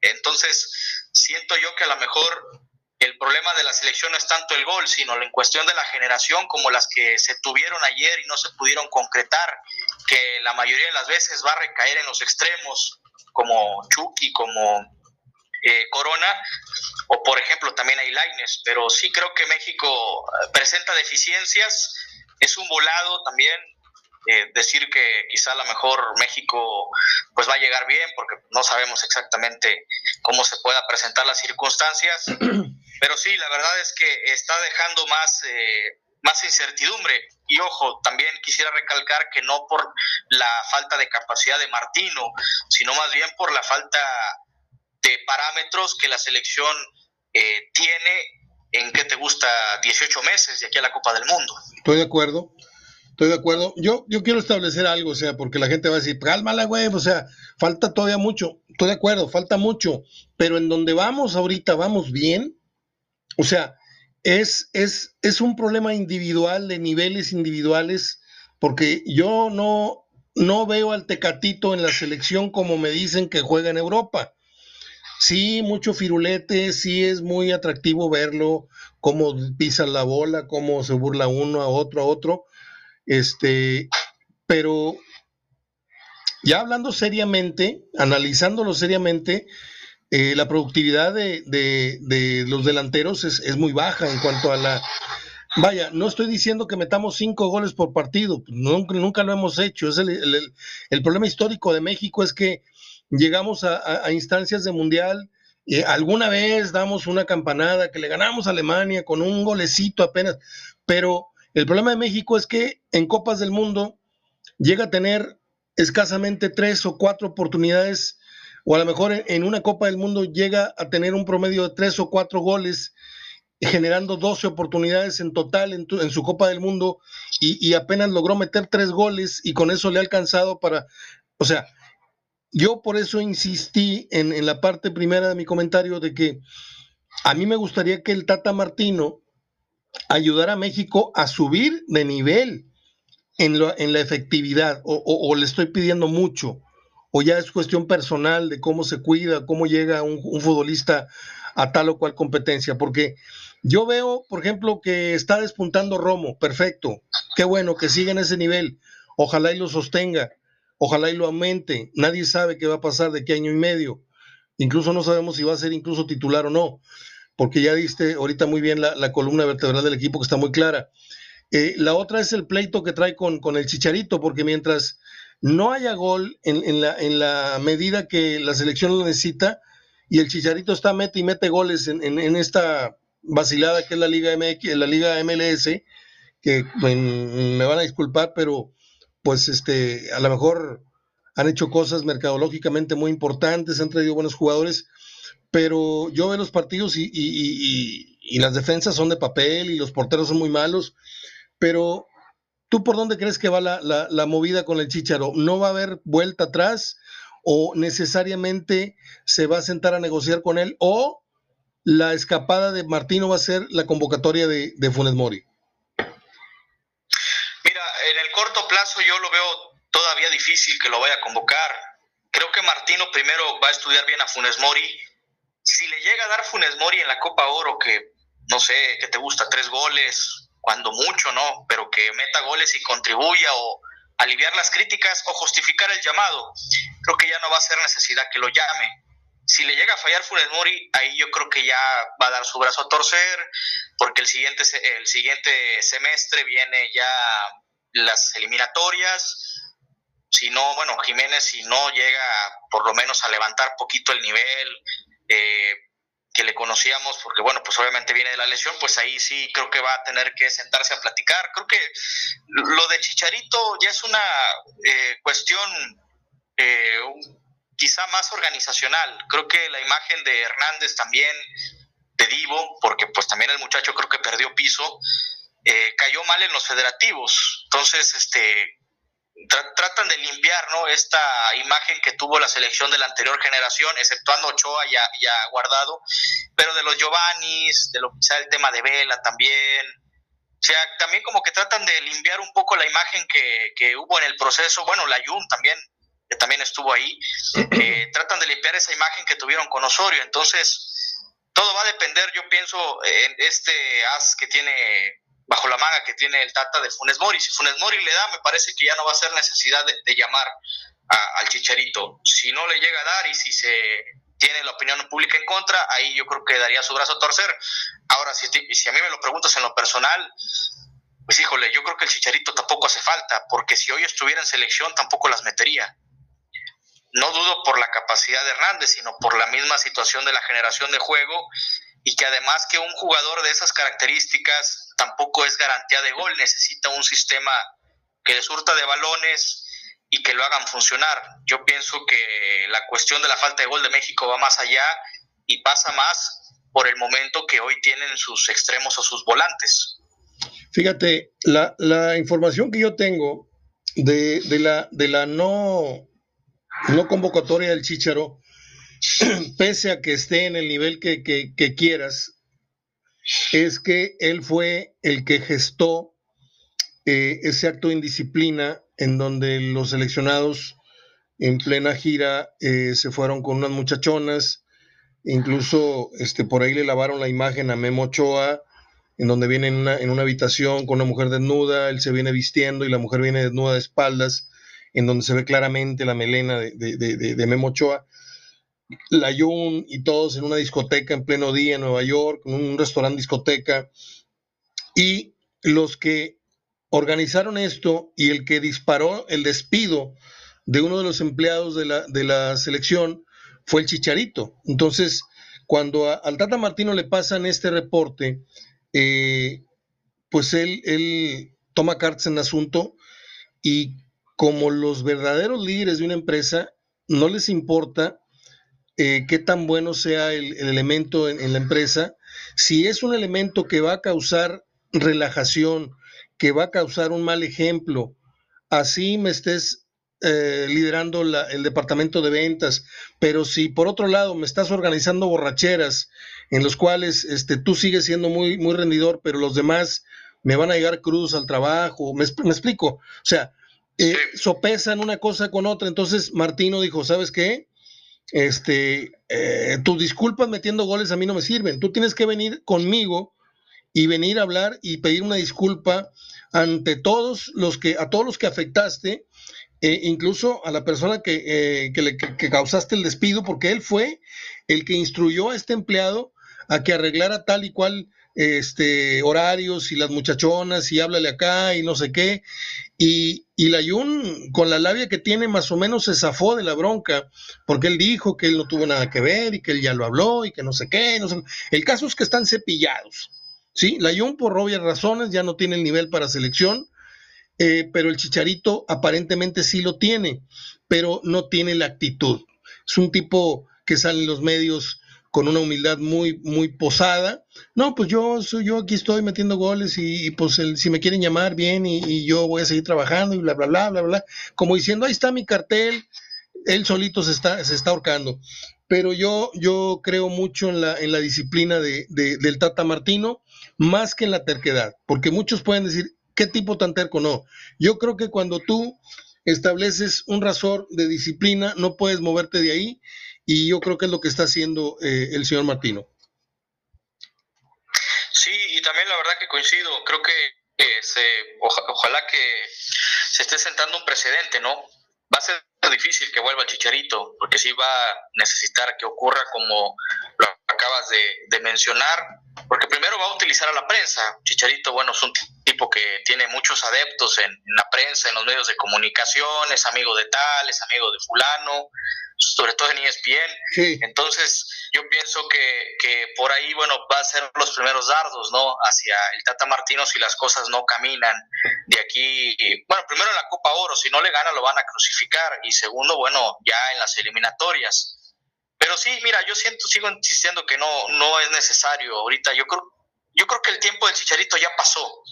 Entonces, siento yo que a lo mejor el problema de la selección no es tanto el gol, sino en cuestión de la generación como las que se tuvieron ayer y no se pudieron concretar, que la mayoría de las veces va a recaer en los extremos, como Chucky, como eh, Corona, o por ejemplo también hay Laines, pero sí creo que México eh, presenta deficiencias, es un volado también, eh, decir que quizá a lo mejor México pues va a llegar bien porque no sabemos exactamente cómo se pueda presentar las circunstancias Pero sí, la verdad es que está dejando más, eh, más incertidumbre. Y ojo, también quisiera recalcar que no por la falta de capacidad de Martino, sino más bien por la falta de parámetros que la selección eh, tiene en que te gusta 18 meses de aquí a la Copa del Mundo.
Estoy de acuerdo. Estoy de acuerdo. Yo, yo quiero establecer algo, o sea, porque la gente va a decir, cálmala, güey, o sea, falta todavía mucho. Estoy de acuerdo, falta mucho. Pero en donde vamos ahorita, vamos bien. O sea, es, es, es un problema individual, de niveles individuales, porque yo no, no veo al Tecatito en la selección como me dicen que juega en Europa. Sí, mucho firulete, sí es muy atractivo verlo, cómo pisa la bola, cómo se burla uno a otro, a otro. Este, pero ya hablando seriamente, analizándolo seriamente, eh, la productividad de, los delanteros es, muy baja en cuanto a la... Vaya, no estoy diciendo que metamos cinco goles por partido, nunca, nunca lo hemos hecho. Es el, problema histórico de México es que llegamos a, instancias de mundial, y alguna vez damos una campanada que le ganamos a Alemania con un golecito apenas, pero el problema de México es que en Copas del Mundo llega a tener escasamente tres o cuatro oportunidades o a lo mejor en una Copa del Mundo llega a tener un promedio de tres o cuatro goles, generando 12 oportunidades en total en, su Copa del Mundo y, apenas logró meter tres goles y con eso le ha alcanzado para, o sea, yo por eso insistí en, en la parte primera de mi comentario de que a mí me gustaría que el Tata Martino ayudara a México a subir de nivel en, en la efectividad o le estoy pidiendo mucho o ya es cuestión personal de cómo se cuida, cómo llega un, futbolista a tal o cual competencia, porque yo veo, por ejemplo, que está despuntando Romo, perfecto, qué bueno que siga en ese nivel, ojalá y lo sostenga, ojalá y lo aumente, nadie sabe qué va a pasar de qué año y medio, incluso no sabemos si va a ser incluso titular o no, porque ya diste ahorita muy bien la, columna vertebral del equipo que está muy clara. Eh, la otra es el pleito que trae con, con el Chicharito, porque mientras no haya gol en, la, en la medida que la selección lo necesita y el Chicharito está mete y mete goles en, esta vacilada que es la Liga MX, la Liga MLS, que me van a disculpar, pero pues este, a lo mejor han hecho cosas mercadológicamente muy importantes, han traído buenos jugadores, pero yo veo los partidos y, las defensas son de papel y los porteros son muy malos, pero ¿Tú por dónde crees que va la, movida con el Chicharo? ¿No va a haber vuelta atrás o necesariamente se va a sentar a negociar con él o la escapada de Martino va a ser la convocatoria de, de Funes Mori?
Mira, en el corto plazo yo lo veo todavía difícil que lo vaya a convocar. Creo que Martino primero va a estudiar bien a Funes Mori. Si le llega a dar Funes Mori en la Copa Oro, que no sé, que te gusta, tres goles, cuando mucho, ¿no? Pero que meta goles y contribuya o aliviar las críticas o justificar el llamado. Creo que ya no va a ser necesidad que lo llame. Si le llega a fallar Funes Mori, ahí yo creo que ya va a dar su brazo a torcer, porque el siguiente, el siguiente semestre viene ya las eliminatorias. Si no, bueno, Jiménez, si no llega por lo menos a levantar poquito el nivel, eh, que le conocíamos, porque bueno, pues obviamente viene de la lesión, pues ahí sí creo que va a tener que sentarse a platicar. Creo que lo de Chicharito ya es una eh, cuestión eh, quizá más organizacional. Creo que la imagen de Hernández también, de Divo, porque pues también el muchacho creo que perdió piso, eh, cayó mal en los federativos. Entonces, este, tratan de limpiar ¿no? esta imagen que tuvo la selección de la anterior generación, exceptuando Ochoa y a, Guardado, pero de los Giovannis, de lo quizá el tema de Vela también. O sea, también como que tratan de limpiar un poco la imagen que, que hubo en el proceso. Bueno, la Jun también, que también estuvo ahí. tratan de limpiar esa imagen que tuvieron con Osorio. Entonces, todo va a depender, yo pienso, en este as que tiene bajo la manga que tiene el Tata de Funes Mori. Si Funes Mori le da, me parece que ya no va a ser necesidad de, llamar al Chicharito. Si no le llega a dar y si se tiene la opinión pública en contra, ahí yo creo que daría su brazo a torcer. Ahora, si, si a mí me lo preguntas en lo personal, pues híjole, yo creo que el Chicharito tampoco hace falta, porque si hoy estuviera en selección tampoco las metería. No dudo por la capacidad de Hernández, sino por la misma situación de la generación de juego y que además que un jugador de esas características tampoco es garantía de gol, necesita un sistema que le surta de balones y que lo hagan funcionar. Yo pienso que la cuestión de la falta de gol de México va más allá y pasa más por el momento que hoy tienen sus extremos o sus volantes.
Fíjate, la, la información que yo tengo de, de, la, de la no, no convocatoria del Chicharo pese a que esté en el nivel que, quieras, es que él fue el que gestó eh, ese acto de indisciplina en donde los seleccionados en plena gira eh, se fueron con unas muchachonas, incluso este, por ahí le lavaron la imagen a Memo Ochoa, en donde viene en una, en una habitación con una mujer desnuda, él se viene vistiendo y la mujer viene desnuda de espaldas, en donde se ve claramente la melena de, de, de Memo Ochoa la Jun y todos en una discoteca en pleno día en Nueva York, en un restaurante discoteca, y los que organizaron esto y el que disparó el despido de uno de los empleados de la, de la selección fue el Chicharito. Entonces, cuando al Tata Martino le pasan este reporte, eh, pues él, él toma cartas en el asunto y como los verdaderos líderes de una empresa, no les importa eh, qué tan bueno sea el, elemento en, la empresa, si es un elemento que va a causar relajación, que va a causar un mal ejemplo, así me estés eh, liderando el departamento de ventas, pero si por otro lado me estás organizando borracheras en los cuales este, tú sigues siendo muy, muy rendidor, pero los demás me van a llegar cruz al trabajo, me, explico, o sea, eh, sopesan una cosa con otra, entonces Martino dijo, ¿sabes qué? Este, eh, tus disculpas metiendo goles a mí no me sirven. Tú tienes que venir conmigo y venir a hablar y pedir una disculpa ante todos los que, a todos los que afectaste, eh, incluso a la persona que, eh, que, le, que causaste el despido, porque él fue el que instruyó a este empleado a que arreglara tal y cual este, horarios y las muchachonas y háblale acá y no sé qué. Y, y la Yun, con la labia que tiene, más o menos se zafó de la bronca, porque él dijo que él no tuvo nada que ver y que él ya lo habló y que no sé qué. No sé. El caso es que están cepillados. ¿sí? La Yun, por obvias razones, ya no tiene el nivel para selección, eh, pero el Chicharito aparentemente sí lo tiene, pero no tiene la actitud. Es un tipo que sale en los medios con una humildad muy, muy posada. No, pues yo, soy, yo aquí estoy metiendo goles y, pues si me quieren llamar, bien, y, yo voy a seguir trabajando y bla, bla, bla, bla, bla. Como diciendo, ahí está mi cartel, él solito se está, se está ahorcando. Pero yo, yo creo mucho en la, en la disciplina de, del Tata Martino, más que en la terquedad, porque muchos pueden decir, ¿qué tipo tan terco? No, yo creo que cuando tú estableces un rasor de disciplina, no puedes moverte de ahí y yo creo que es lo que está haciendo eh, el señor Martino.
Sí, y también la verdad que coincido, creo que se, ojalá que se esté sentando un precedente, ¿no? Va a ser difícil que vuelva el Chicharito, porque sí va a necesitar que ocurra como lo acabas de, mencionar, porque primero va a utilizar a la prensa. Chicharito, bueno, es un tipo que tiene muchos adeptos en, en la prensa, en los medios de comunicación, es amigo de tal, es amigo de fulano, sobre todo en ESPN. Entonces, yo pienso que, que, por ahí, bueno, va a ser los primeros dardos, ¿no? Hacia el Tata Martino si las cosas no caminan de aquí. Bueno, primero en la Copa Oro, si no le gana lo van a crucificar. Y segundo, bueno, ya en las eliminatorias. Pero sí, mira, yo siento, sigo insistiendo que no, no es necesario. Ahorita yo creo, yo creo que el tiempo del Chicharito ya pasó.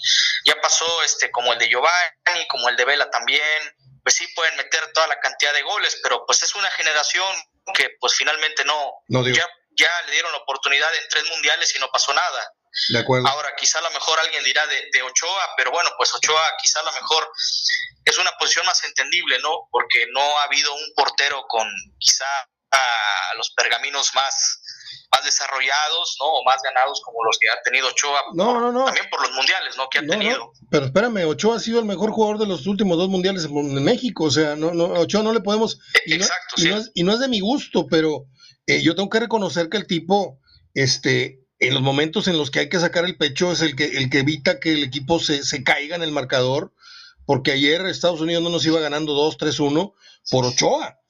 Ya pasó este, como el de Giovanni, como el de Vela también. Pues sí pueden meter toda la cantidad de goles, pero pues es una generación que pues finalmente no, ya, ya le dieron la oportunidad en tres mundiales y no pasó nada.
De acuerdo.
Ahora, quizá a lo mejor alguien dirá de, de, Ochoa, pero bueno, pues Ochoa quizá a lo mejor es una posición más entendible, ¿no? Porque no ha habido un portero con quizá a los pergaminos más, más desarrollados, ¿no? O más ganados como los que ha tenido Ochoa.
No, no, no.
También por los mundiales, ¿no? Que ha tenido.
Pero espérame, Ochoa ha sido el mejor jugador de los últimos dos mundiales en México. O sea, no, no, Ochoa no le podemos.
Y Exacto,
no,
sí.
y no, es, y no es de mi gusto, pero eh, yo tengo que reconocer que el tipo, este, en los momentos en los que hay que sacar el pecho, es el que, el que evita que el equipo se, se caiga en el marcador. Porque ayer Estados Unidos no nos iba ganando 2-3-1 por Ochoa.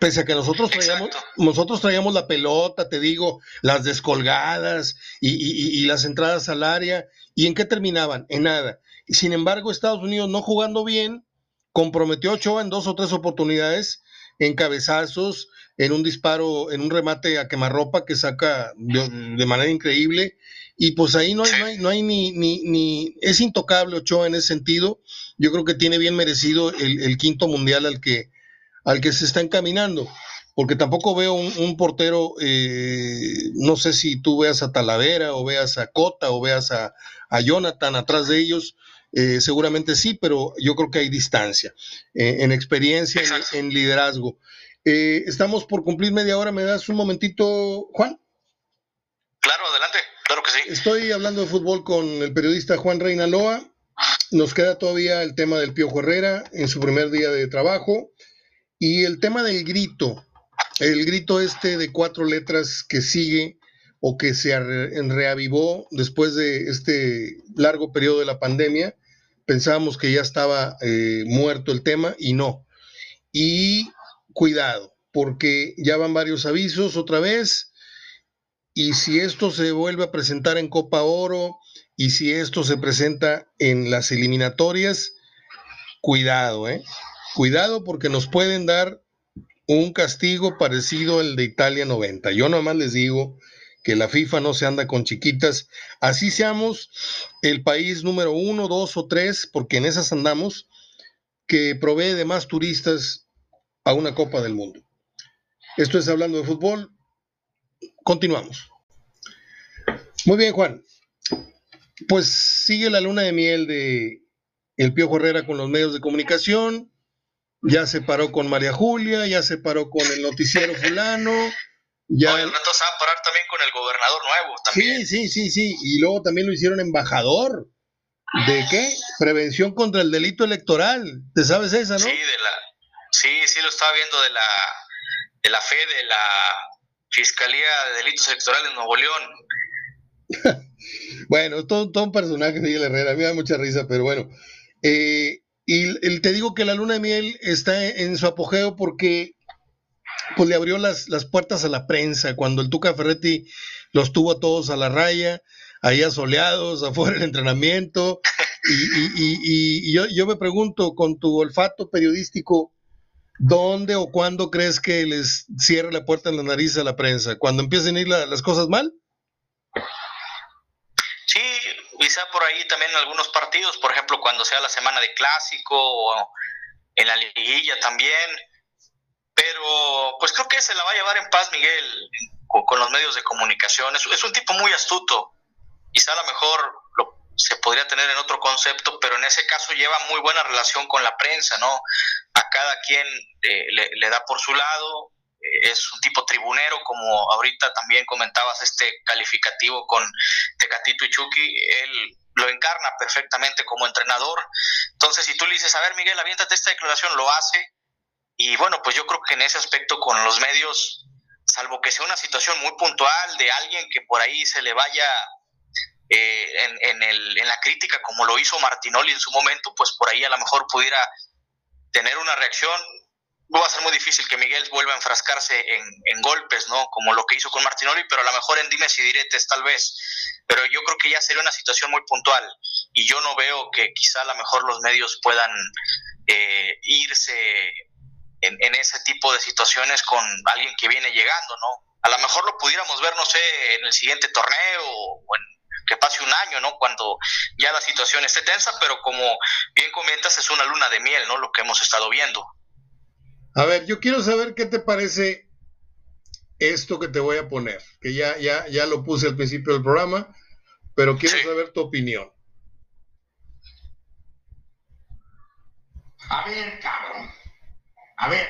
Pese a que nosotros traíamos,
Exacto.
nosotros traíamos la pelota, te digo, las descolgadas y, y, y, las entradas al área. ¿Y en qué terminaban? En nada. Y sin embargo, Estados Unidos no jugando bien, comprometió a Ochoa en dos o tres oportunidades, en cabezazos, en un disparo, en un remate a quemarropa que saca de, de manera increíble. Y pues ahí no hay, no hay, no hay ni, ni, ni, es intocable Ochoa en ese sentido. Yo creo que tiene bien merecido el, el quinto mundial al que, al que se está encaminando, porque tampoco veo un, un portero, eh, no sé si tú veas a Talavera o veas a Cota o veas a, a Jonathan atrás de ellos, eh, seguramente sí, pero yo creo que hay distancia eh, en experiencia, en, en, liderazgo. Estamos por cumplir media hora, ¿me das un momentito, Juan?
Claro, adelante, claro que sí.
Estoy hablando de fútbol con el periodista Juan Reinaloa. Nos queda todavía el tema del Piojo Herrera en su primer día de trabajo. Y el tema del grito, el grito este de cuatro letras que sigue o que se reavivó después de este largo periodo de la pandemia, pensábamos que ya estaba eh, muerto el tema y no. Y cuidado, porque ya van varios avisos otra vez, y si esto se vuelve a presentar en Copa Oro, y si esto se presenta en las eliminatorias, cuidado, ¿eh? Cuidado porque nos pueden dar un castigo parecido al de Italia 90. Yo nomás les digo que la FIFA no se anda con chiquitas. Así seamos el país número uno, dos o tres, porque en esas andamos, que provee de más turistas a una Copa del Mundo. Esto es hablando de fútbol. Continuamos. Muy bien, Juan. Pues sigue la luna de miel de el Piojo Herrera con los medios de comunicación ya se paró con María Julia, ya se paró con el noticiero fulano. Ya...
Oye, el rato se va a parar también con el gobernador nuevo. También.
Sí, sí, sí, sí. Y luego también lo hicieron embajador. ¿De qué? Prevención contra el delito electoral. ¿Te sabes esa, no?
Sí, de la, sí, sí lo estaba viendo de la, de la fe de la Fiscalía de Delitos Electorales de Nuevo León.
bueno, todo, todo un personaje, Miguel Herrera. A mí me da mucha risa, pero bueno. Eh, y te digo que la luna de miel está en, su apogeo porque pues le abrió las, las, puertas a la prensa cuando el Tuca Ferretti los tuvo a todos a la raya, ahí asoleados, afuera del entrenamiento. Y, y, yo, yo, me pregunto, con tu olfato periodístico, ¿dónde o cuándo crees que les cierre la puerta en la nariz a la prensa? ¿Cuando empiecen a ir la, las cosas mal?
Quizá por ahí también en algunos partidos, por ejemplo, cuando sea la semana de clásico o en la liguilla también. Pero pues creo que se la va a llevar en paz Miguel con, los medios de comunicación. Es, es, un tipo muy astuto. Quizá a lo mejor lo, se podría tener en otro concepto, pero en ese caso lleva muy buena relación con la prensa, ¿no? A cada quien eh, le, le, da por su lado. Es un tipo tribunero, como ahorita también comentabas este calificativo con Tecatito y Chucky. Él lo encarna perfectamente como entrenador. Entonces, si tú le dices, a ver, Miguel, aviéntate esta declaración, lo hace. Y bueno, pues yo creo que en ese aspecto con los medios, salvo que sea una situación muy puntual de alguien que por ahí se le vaya eh, en, en, el, en, la crítica, como lo hizo Martinoli en su momento, pues por ahí a lo mejor pudiera tener una reacción. Va a ser muy difícil que Miguel vuelva a enfrascarse en, golpes, ¿no? Como lo que hizo con Martinoli, pero a lo mejor en dimes y diretes tal vez. Pero yo creo que ya sería una situación muy puntual y yo no veo que quizá a lo mejor los medios puedan eh, irse en, en, ese tipo de situaciones con alguien que viene llegando, ¿no? A lo mejor lo pudiéramos ver, no sé, en el siguiente torneo o en que pase un año, ¿no? Cuando ya la situación esté tensa, pero como bien comentas, es una luna de miel, ¿no? Lo que hemos estado viendo.
A ver, yo quiero saber qué te parece esto que te voy a poner, que ya, ya, ya lo puse al principio del programa, pero quiero saber tu opinión.
A ver, cabrón. A ver.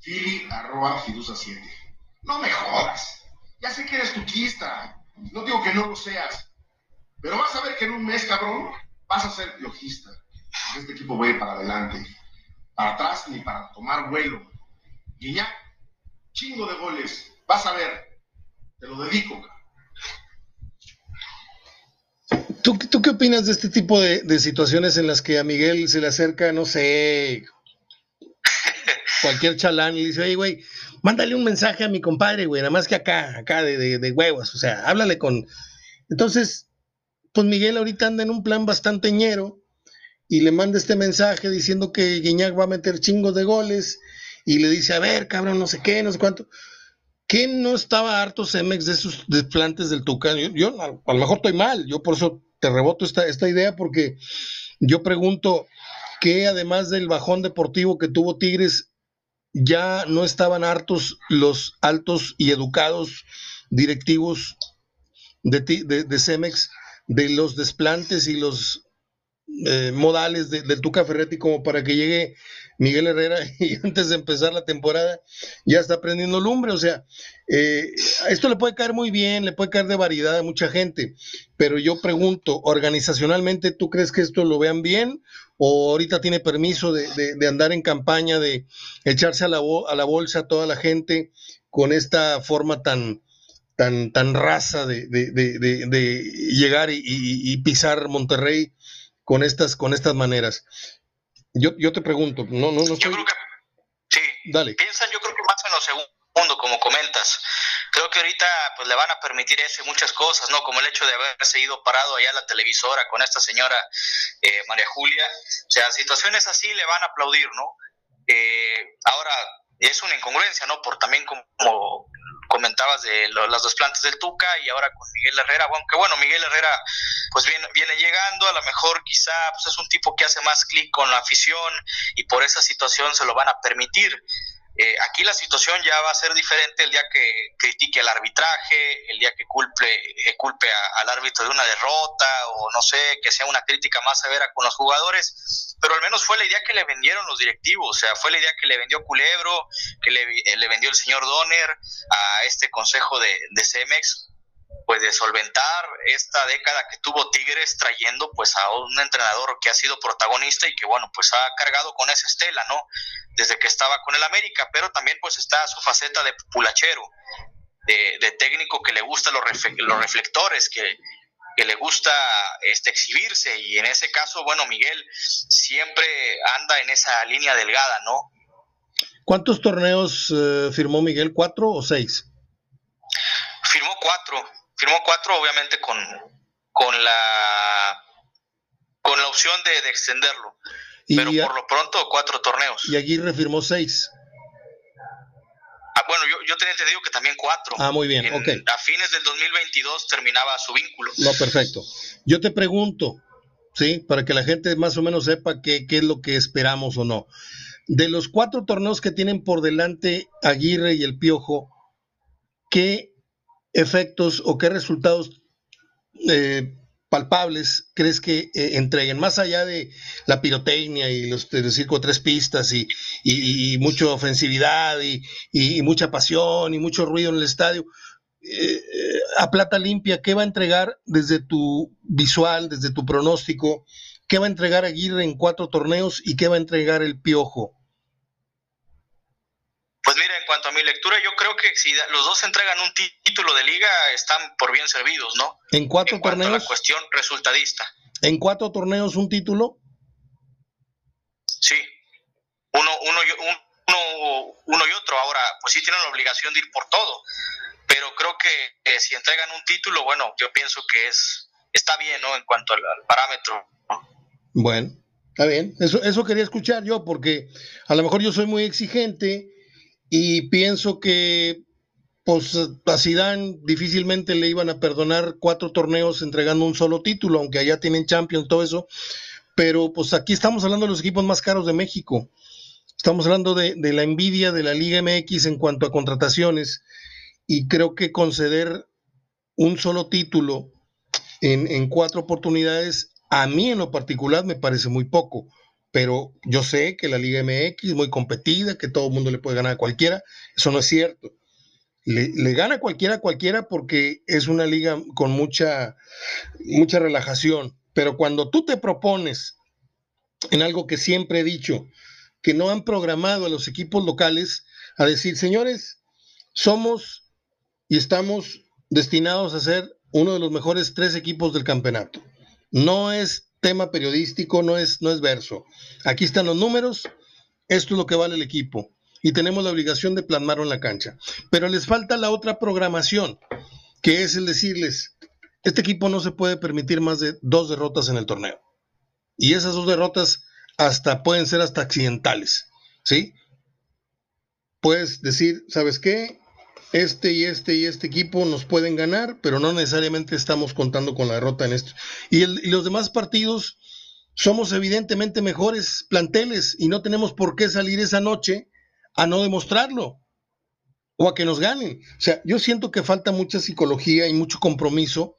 Fili arroba fidusa 7. No me jodas. Ya sé que eres tuquista. No digo que no lo seas, pero vas a ver que en un mes, cabrón, vas a ser piojista. Este equipo va a ir para adelante, para atrás ni para tomar vuelo. ya, chingo de goles. Vas a ver, te lo dedico.
¿Tú, ¿Tú qué opinas de este tipo de, de situaciones en las que a Miguel se le acerca, no sé, cualquier chalán y dice, oye, güey, mándale un mensaje a mi compadre, güey, nada más que acá, acá de, de, huevos, o sea, háblale con... Entonces, pues Miguel ahorita anda en un plan bastante ñero y le manda este mensaje diciendo que Guiñac va a meter chingos de goles y le dice, a ver, cabrón, no sé qué, no sé cuánto. ¿Quién no estaba harto Cemex de sus desplantes del Tucán? Yo, a, lo mejor estoy mal, yo por eso te reboto esta, esta idea porque yo pregunto que además del bajón deportivo que tuvo Tigres, ya no estaban hartos los altos y educados directivos de, de, de los desplantes y los eh, modales de, del Tuca Ferretti como para que llegue Miguel Herrera y antes de empezar la temporada ya está prendiendo lumbre. O sea, eh, esto le puede caer muy bien, le puede caer de variedad a mucha gente, pero yo pregunto, organizacionalmente, ¿tú crees que esto lo vean bien o ahorita tiene permiso de, andar en campaña, de echarse a la, a la bolsa a toda la gente con esta forma tan, tan, tan rasa de, llegar y, pisar Monterrey con estas, con estas maneras. Yo, yo te pregunto, no, no, no
Yo creo que sí. Dale. Piensan, yo creo que más en lo segundo, como comentas creo que ahorita pues le van a permitir eso y muchas cosas, ¿no? Como el hecho de haberse ido parado allá a la televisora con esta señora eh, María Julia. O sea, situaciones así le van a aplaudir, ¿no? Eh, ahora, es una incongruencia, ¿no? Por también como, comentabas de las dos plantas del Tuca y ahora con Miguel Herrera, aunque bueno, Miguel Herrera pues viene, viene llegando, a lo mejor quizá pues es un tipo que hace más clic con la afición y por esa situación se lo van a permitir. Eh, aquí la situación ya va a ser diferente el día que critique el arbitraje, el día que culpe, eh, culpe al árbitro de una derrota o no sé, que sea una crítica más severa con los jugadores, pero al menos fue la idea que le vendieron los directivos, o sea, fue la idea que le vendió Culebro, que le, eh, le vendió el señor Donner a este consejo de, de Cemex, pues de solventar esta década que tuvo Tigres trayendo pues a un entrenador que ha sido protagonista y que bueno pues ha cargado con esa estela, ¿no? Desde que estaba con el América, pero también pues está su faceta de pulachero, de, técnico que le gusta los, los reflectores, que, le gusta este, exhibirse y en ese caso, bueno, Miguel siempre anda en esa línea delgada, ¿no?
¿Cuántos torneos eh, firmó Miguel? ¿Cuatro o seis?
Firmó cuatro firmó cuatro, obviamente con, con la con la opción de, extenderlo. pero por lo pronto cuatro torneos.
Y Aguirre firmó seis.
Ah, bueno, yo, yo tenía entendido que también cuatro.
Ah, muy bien, ok.
A fines del 2022 terminaba su vínculo.
No, perfecto. Yo te pregunto, ¿sí? Para que la gente más o menos sepa qué, qué es lo que esperamos o no. De los cuatro torneos que tienen por delante Aguirre y el Piojo, ¿qué efectos o qué resultados eh, palpables crees que eh, entreguen, más allá de la pirotecnia y los circo tres pistas y, mucha ofensividad y, mucha pasión y mucho ruido en el estadio? Eh, a plata limpia, ¿qué va a entregar desde tu visual, desde tu pronóstico? ¿Qué va a entregar Aguirre en cuatro torneos y qué va a entregar el Piojo?
Pues mira, en cuanto a mi lectura, yo creo que si los dos entregan un título de liga, están por bien servidos, ¿no?
En cuatro en torneos. A
la cuestión resultadista.
¿En cuatro torneos un título?
Sí. Uno, uno, uno, uno y otro. Ahora, pues sí tienen la obligación de ir por todo, pero creo que si entregan un título, bueno, yo pienso que es está bien, ¿no? En cuanto al, parámetro.
Bueno, está bien. Eso, eso quería escuchar yo, porque a lo mejor yo soy muy exigente y pienso que pues a Zidane difícilmente le iban a perdonar cuatro torneos entregando un solo título, aunque allá tienen Champions, todo eso. Pero pues aquí estamos hablando de los equipos más caros de México. Estamos hablando de, la envidia de la Liga MX en cuanto a contrataciones. Y creo que conceder un solo título en, en cuatro oportunidades, a mí en lo particular me parece muy poco pero yo sé que la Liga MX es muy competida, que todo el mundo le puede ganar a cualquiera. Eso no es cierto le, gana cualquiera cualquiera porque es una liga con mucha, mucha relajación. Pero cuando tú te propones en algo que siempre he dicho, que no han programado a los equipos locales a decir, señores, somos y estamos destinados a ser uno de los mejores tres equipos del campeonato. No es tema periodístico, no es, no es verso. Aquí están los números, esto es lo que vale el equipo y tenemos la obligación de plasmarlo en la cancha. Pero les falta la otra programación, que es el decirles, este equipo no se puede permitir más de dos derrotas en el torneo. Y esas dos derrotas hasta pueden ser hasta accidentales, ¿sí? Puedes decir, ¿sabes qué? Este y este y este equipo nos pueden ganar, pero no necesariamente estamos contando con la derrota en esto. Y, los demás partidos somos evidentemente mejores planteles y no tenemos por qué salir esa noche a no demostrarlo o a que nos ganen. O sea, yo siento que falta mucha psicología y mucho compromiso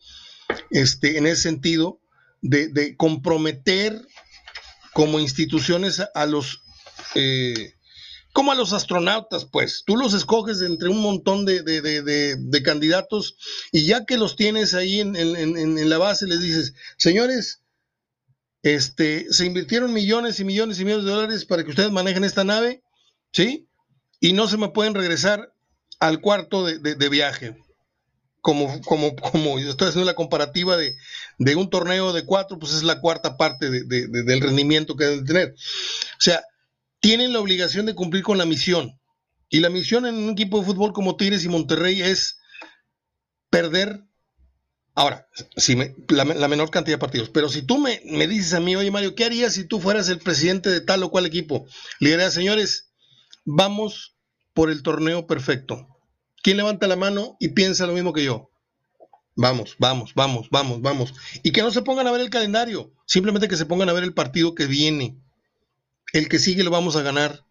este, en ese sentido de, comprometer como instituciones a, los... Eh, como a los astronautas, pues. Tú los escoges entre un montón de, candidatos y ya que los tienes ahí en, en, la base, les dices, señores, este, se invirtieron millones y millones y millones de dólares para que ustedes manejen esta nave. ¿sí? Y no se me pueden regresar al cuarto de, viaje. Como, como, como yo estoy haciendo la comparativa de, un torneo de cuatro, pues es la cuarta parte del rendimiento que deben tener. O sea, tienen la obligación de cumplir con la misión. Y la misión en un equipo de fútbol como Tigres y Monterrey es perder. Ahora, si la, menor cantidad de partidos. Pero si tú me, me, dices a mí, oye Mario, ¿qué harías si tú fueras el presidente de tal o cual equipo? Le diría, señores, vamos por el torneo perfecto. ¿Quién levanta la mano y piensa lo mismo que yo? Vamos, vamos, vamos, vamos, vamos. Y que no se pongan a ver el calendario, simplemente que se pongan a ver el partido que viene. El que sigue lo vamos a ganar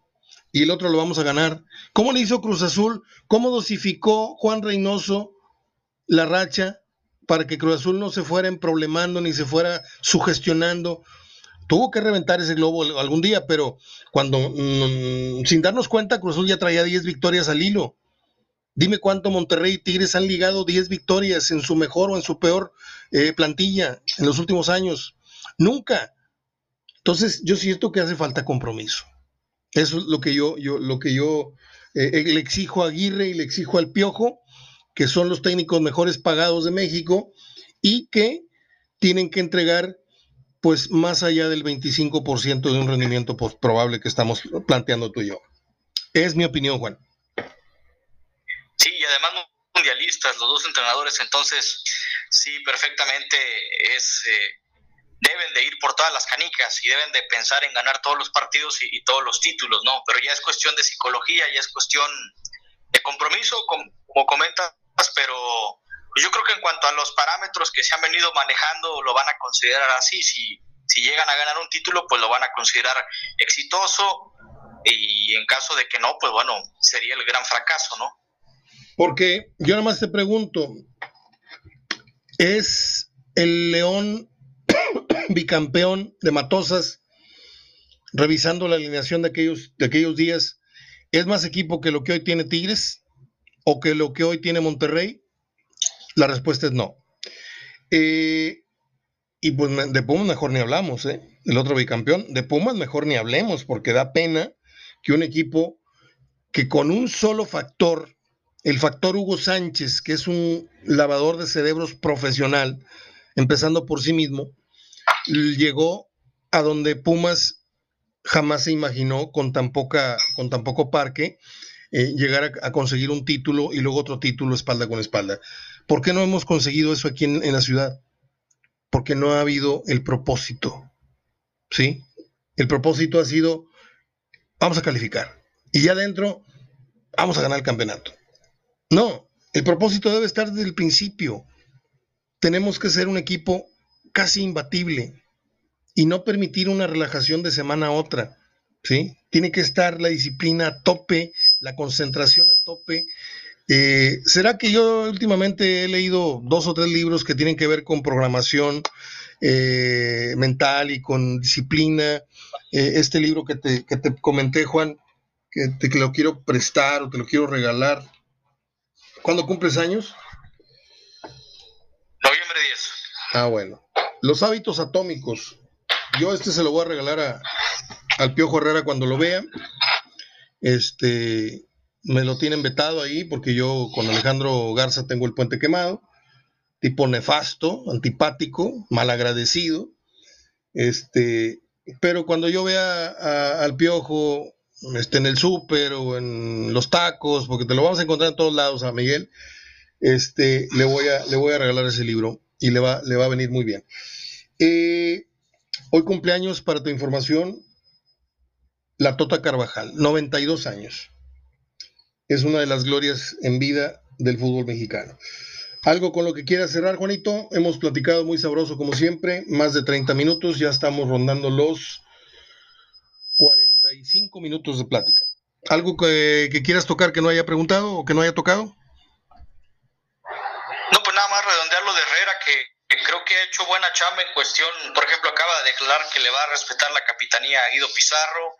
y el otro lo vamos a ganar. ¿Cómo le hizo Cruz Azul? ¿Cómo dosificó Juan Reynoso la racha para que Cruz Azul no se fuera problemando ni se fuera sugestionando? tuvo que reventar ese globo algún día, pero cuando, mm, sin darnos cuenta, Cruz Azul ya traía 10 victorias al hilo. Dime cuánto Monterrey y Tigres han ligado 10 victorias en su mejor o en su peor eh, plantilla en los últimos años. Nunca. Entonces, yo siento que hace falta compromiso. Eso es lo que yo, yo, lo que yo eh, eh, le exijo a Aguirre y le exijo al Piojo, que son los técnicos mejores pagados de México y que tienen que entregar pues más allá del 25% de un rendimiento probable que estamos planteando tú y yo. Es mi opinión, Juan.
Sí, y además mundialistas, los dos entrenadores, entonces sí, perfectamente es... Eh, de ir por todas las canicas y deben de pensar en ganar todos los partidos y, todos los títulos, ¿no? Pero ya es cuestión de psicología, ya es cuestión de compromiso, como, como comentas, pero yo creo que en cuanto a los parámetros que se han venido manejando, lo van a considerar así. Si, si llegan a ganar un título, pues lo van a considerar exitoso. Y en caso de que no, pues bueno, sería el gran fracaso, ¿no?
Porque yo nada más te pregunto, ¿es el León bicampeón de Matosas, revisando la alineación de aquellos, de aquellos días, es más equipo que lo que hoy tiene Tigres o que lo que hoy tiene Monterrey? La respuesta es no. Eh, y pues de Pumas mejor ni hablamos, ¿eh? El otro bicampeón. De Pumas mejor ni hablemos, porque da pena que un equipo que con un solo factor, el factor Hugo Sánchez, que es un lavador de cerebros profesional, empezando por sí mismo, llegó a donde Pumas jamás se imaginó con tan, poca, con tan poco parque eh, llegar a, conseguir un título y luego otro título espalda con espalda. ¿Por qué no hemos conseguido eso aquí en, en la ciudad? Porque no ha habido el propósito. ¿Sí? El propósito ha sido, vamos a calificar. Y ya adentro, vamos a ganar el campeonato. No, el propósito debe estar desde el principio. Tenemos que ser un equipo casi imbatible y no permitir una relajación de semana a otra. ¿sí? Tiene que estar la disciplina a tope, la concentración a tope. Eh, ¿Será que yo últimamente he leído dos o tres libros que tienen que ver con programación eh, mental y con disciplina? Eh, este libro que te, que te, comenté, Juan, que te lo quiero prestar o te lo quiero regalar. ¿Cuándo cumples años?
Noviembre 10.
Ah, bueno. Los hábitos atómicos. Yo este se lo voy a regalar a, al Piojo Herrera cuando lo vea. Este, me lo tienen vetado ahí porque yo con Alejandro Garza tengo el puente quemado. Tipo nefasto, antipático, malagradecido. Este, pero cuando yo vea al Piojo esté en el súper o en los tacos, porque te lo vamos a encontrar en todos lados a Miguel, este, le, voy a, le voy a regalar ese libro y le va, le va a venir muy bien. Eh, hoy cumpleaños, para tu información, la Tota Carvajal, 92 años. Es una de las glorias en vida del fútbol mexicano. Algo con lo que quieras cerrar, Juanito. Hemos platicado muy sabroso como siempre, más de 30 minutos, ya estamos rondando los 45 minutos de plática. ¿Algo que, quieras tocar que no haya preguntado o que no haya tocado?
No, pues nada más redondear lo de Herrera, que, creo que ha hecho buena chamba en cuestión, por ejemplo, acaba de declarar que le va a respetar la capitanía a Guido Pizarro,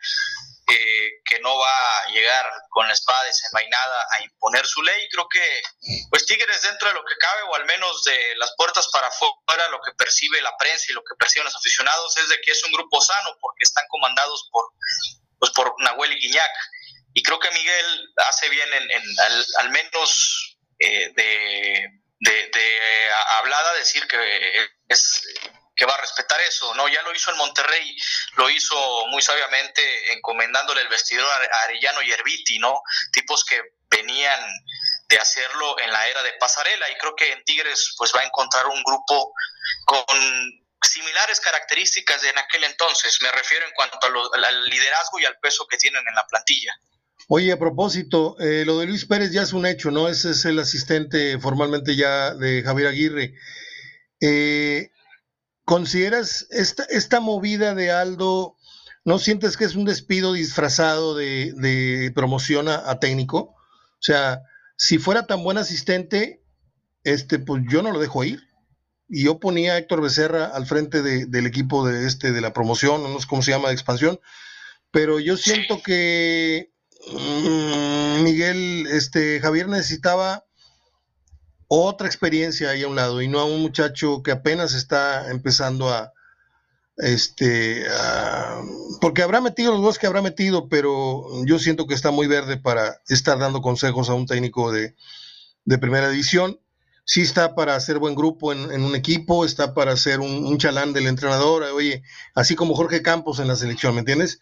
eh, que no va a llegar con la espada desenvainada a imponer su ley. Creo que, pues Tigres dentro de lo que cabe, o al menos de las puertas para afuera, lo que percibe la prensa y lo que perciben los aficionados es de que es un grupo sano, porque están comandados por, pues, por Nahuel y Guiñac. Y creo que Miguel hace bien en, al, menos eh, de, de, de hablada decir que es que va a respetar eso, ¿no? Ya lo hizo en Monterrey, lo hizo muy sabiamente encomendándole el vestidor a Arellano y Herbiti, ¿no? Tipos que venían de hacerlo en la era de pasarela y creo que en Tigres pues va a encontrar un grupo con similares características de en aquel entonces, me refiero en cuanto al liderazgo y al peso que tienen en la plantilla.
Oye, a propósito, eh, lo de Luis Pérez ya es un hecho, ¿no? Ese es el asistente formalmente ya de Javier Aguirre. Eh, ¿Consideras esta, esta movida de Aldo, no sientes que es un despido disfrazado de, promoción a, técnico? O sea, si fuera tan buen asistente, este, pues yo no lo dejo ir. Y yo ponía a Héctor Becerra al frente del equipo de este de la promoción, no sé cómo se llama, de expansión. Pero yo siento que Miguel, este, Javier necesitaba otra experiencia ahí a un lado y no a un muchacho que apenas está empezando a, este, porque habrá metido los dos que habrá metido, pero yo siento que está muy verde para estar dando consejos a un técnico de, primera división. Sí está para hacer buen grupo en, un equipo, está para hacer un, un, chalán del entrenador, oye, así como Jorge Campos en la selección, ¿me entiendes?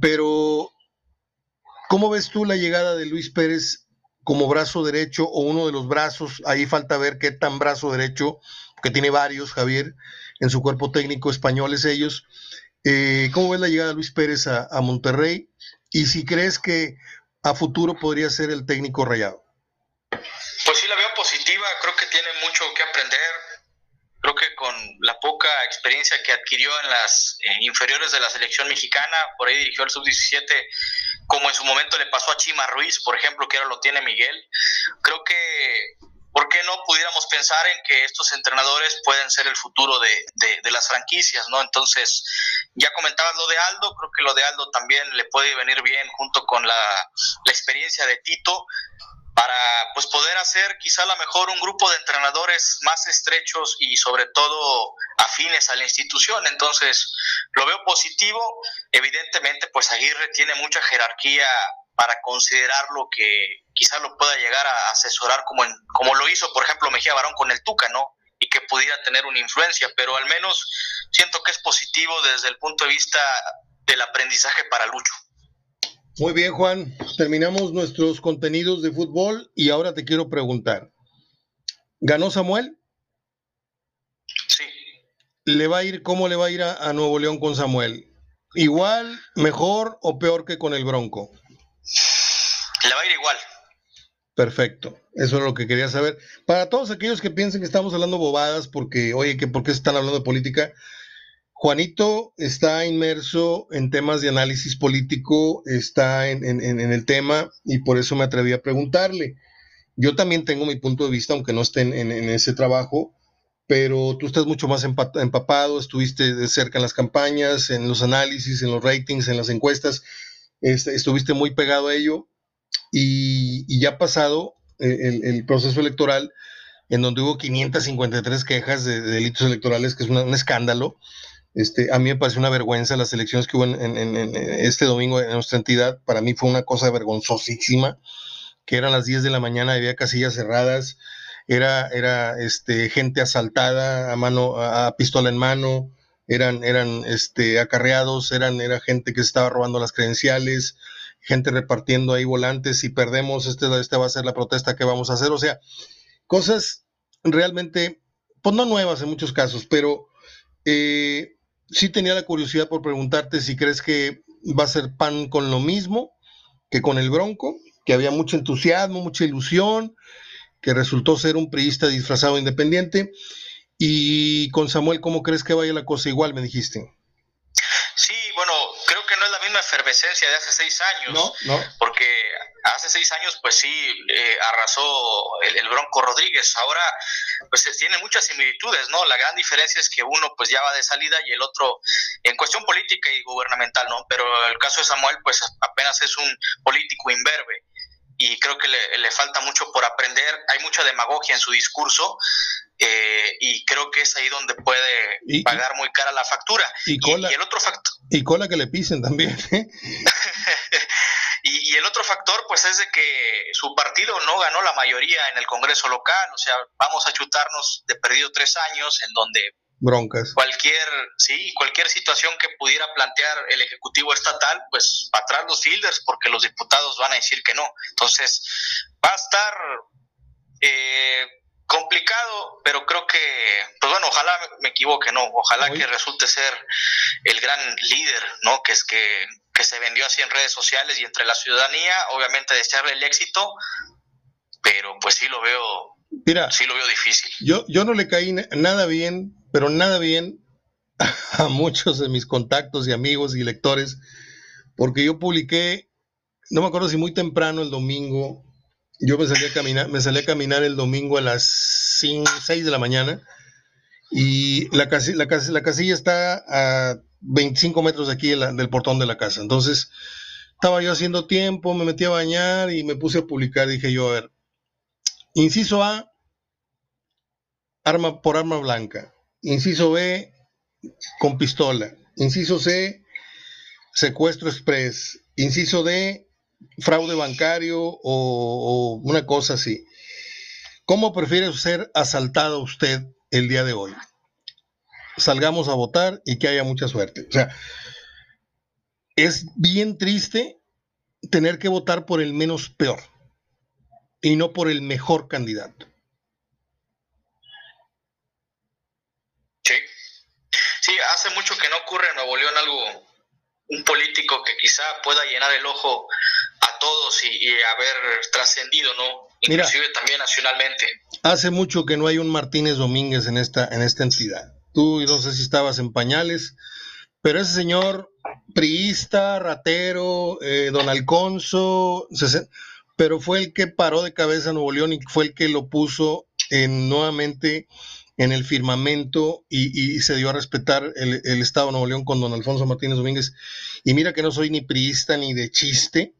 Pero, ¿cómo ves tú la llegada de Luis Pérez como brazo derecho o uno de los brazos, ahí falta ver qué tan brazo derecho, que tiene varios, Javier, en su cuerpo técnico españoles ellos. Eh, ¿Cómo ves la llegada de Luis Pérez a, Monterrey? Y si crees que a futuro podría ser el técnico rayado.
Pues sí, la veo positiva, creo que tiene mucho que aprender. Creo que con la poca experiencia que adquirió en las eh, inferiores de la selección mexicana, por ahí dirigió el sub-17, como en su momento le pasó a Chima Ruiz, por ejemplo, que ahora lo tiene Miguel. Creo que, ¿por qué no pudiéramos pensar en que estos entrenadores pueden ser el futuro de, las franquicias, ¿no? Entonces, ya comentabas lo de Aldo, creo que lo de Aldo también le puede venir bien junto con la, la experiencia de Tito para pues poder hacer quizá a lo mejor un grupo de entrenadores más estrechos y sobre todo afines a la institución. Entonces, lo veo positivo. Evidentemente, pues Aguirre tiene mucha jerarquía para considerar lo que quizá lo pueda llegar a asesorar como, en, como lo hizo, por ejemplo, Mejía Barón con el Tuca, ¿no? Y que pudiera tener una influencia, pero al menos siento que es positivo desde el punto de vista del aprendizaje para Lucho.
Muy bien, Juan. Terminamos nuestros contenidos de fútbol y ahora te quiero preguntar. ¿Ganó Samuel?
Sí.
¿Le va a ir, cómo le va a ir a, Nuevo León con Samuel? ¿Igual, mejor o peor que con el Bronco?
Le va a ir igual.
Perfecto, eso es lo que quería saber. Para todos aquellos que piensen que estamos hablando bobadas porque, oye, que por qué están hablando de política, Juanito está inmerso en temas de análisis político, está en, el tema y por eso me atreví a preguntarle. Yo también tengo mi punto de vista, aunque no esté en, ese trabajo, pero tú estás mucho más empapado, estuviste de cerca en las campañas, en los análisis, en los ratings, en las encuestas, este, estuviste muy pegado a ello y, ya pasado eh, el, proceso electoral en donde hubo 553 quejas de, delitos electorales, que es un escándalo este, a mí me pareció una vergüenza las elecciones que hubo en, este domingo en nuestra entidad. Para mí fue una cosa vergonzosísima, que eran las 10 de la mañana, había casillas cerradas, era, era este, gente asaltada a mano, a, pistola en mano, eran, eran este, acarreados, eran, era gente que se estaba robando las credenciales, gente repartiendo ahí volantes, si perdemos, este, este va a ser la protesta que vamos a hacer. O sea, cosas realmente, pues no nuevas en muchos casos, pero eh, sí tenía la curiosidad por preguntarte si crees que va a ser pan con lo mismo que con el Bronco, que había mucho entusiasmo, mucha ilusión, que resultó ser un priista disfrazado independiente. Y con Samuel, ¿cómo crees que vaya la cosa igual, me dijiste?
Sí, bueno, creo que no es la misma efervescencia de hace seis años.
No, no.
Porque hace seis años, pues sí, eh, arrasó el, Bronco Rodríguez. Ahora, pues tiene muchas similitudes, ¿no? La gran diferencia es que uno, pues ya va de salida y el otro en cuestión política y gubernamental, ¿no? Pero el caso de Samuel, pues apenas es un político imberbe y creo que le, falta mucho por aprender. Hay mucha demagogia en su discurso eh, y creo que es ahí donde puede pagar muy cara la factura.
Y, el otro factor. Y cola que le pisen también. ¿eh?
Y, el otro factor, pues, es de que su partido no ganó la mayoría en el Congreso local, o sea, vamos a chutarnos de perdido tres años en donde
broncas.
Cualquier, sí, cualquier situación que pudiera plantear el Ejecutivo Estatal, pues para atrás los fielders, porque los diputados van a decir que no. Entonces, va a estar eh, complicado, pero creo que, pues bueno, ojalá me equivoque, ¿no? Ojalá que resulte ser el gran líder, ¿no? Que es que que se vendió así en redes sociales y entre la ciudadanía, obviamente desearle el éxito, pero pues sí lo veo,
Mira,
sí lo veo difícil.
Yo, yo no le caí nada bien, pero nada bien a muchos de mis contactos y amigos y lectores, porque yo publiqué, no me acuerdo si muy temprano el domingo, yo me salí a caminar, me salí a caminar el domingo a las 5, 6 de la mañana y la, la, la casilla está a 25 metros de aquí del portón de la casa. Entonces, estaba yo haciendo tiempo, me metí a bañar y me puse a publicar. Dije yo, a ver, inciso A, arma por arma blanca. Inciso B, con pistola. Inciso C, secuestro express. Inciso D, fraude bancario o, una cosa así. ¿Cómo prefiere ser asaltado usted el día de hoy? salgamos a votar y que haya mucha suerte. O sea, es bien triste tener que votar por el menos peor y no por el mejor candidato.
Sí, sí, hace mucho que no ocurre en Nuevo León algo, un político que quizá pueda llenar el ojo a todos y, haber trascendido, ¿no? Inclusive también nacionalmente.
Hace mucho que no hay un Martínez Domínguez en esta, en esta entidad tú no sé si estabas en pañales, pero ese señor priista, ratero, eh, don Alconso, pero fue el que paró de cabeza a Nuevo León y fue el que lo puso en, nuevamente en el firmamento y, se dio a respetar el, Estado de Nuevo León con don Alfonso Martínez Domínguez. Y mira que no soy ni priista ni de chiste,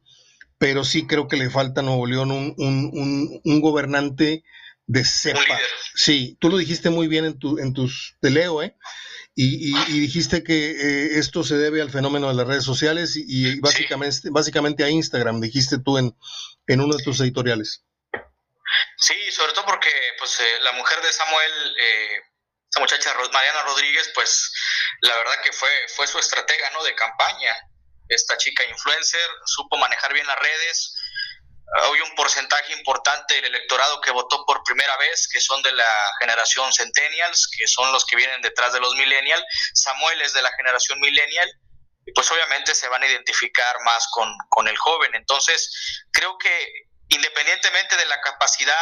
pero sí creo que le falta a Nuevo León un, un, un gobernante de cepa. Sí, tú lo dijiste muy bien en, tu, en tus teleo, ¿eh? Y, dijiste que eh, esto se debe al fenómeno de las redes sociales y, básicamente, básicamente a Instagram, dijiste tú en, en uno de tus editoriales.
Sí, sobre todo porque pues eh, la mujer de Samuel, eh, esa muchacha Mariana Rodríguez, pues la verdad que fue, fue su estratega ¿no? de campaña esta chica influencer, supo manejar bien las redes. Hay un porcentaje importante del electorado que votó por primera vez, que son de la generación Centennials, que son los que vienen detrás de los Millennials. Samuel es de la generación Millennial y pues obviamente se van a identificar más con, con el joven. Entonces, creo que independientemente de la capacidad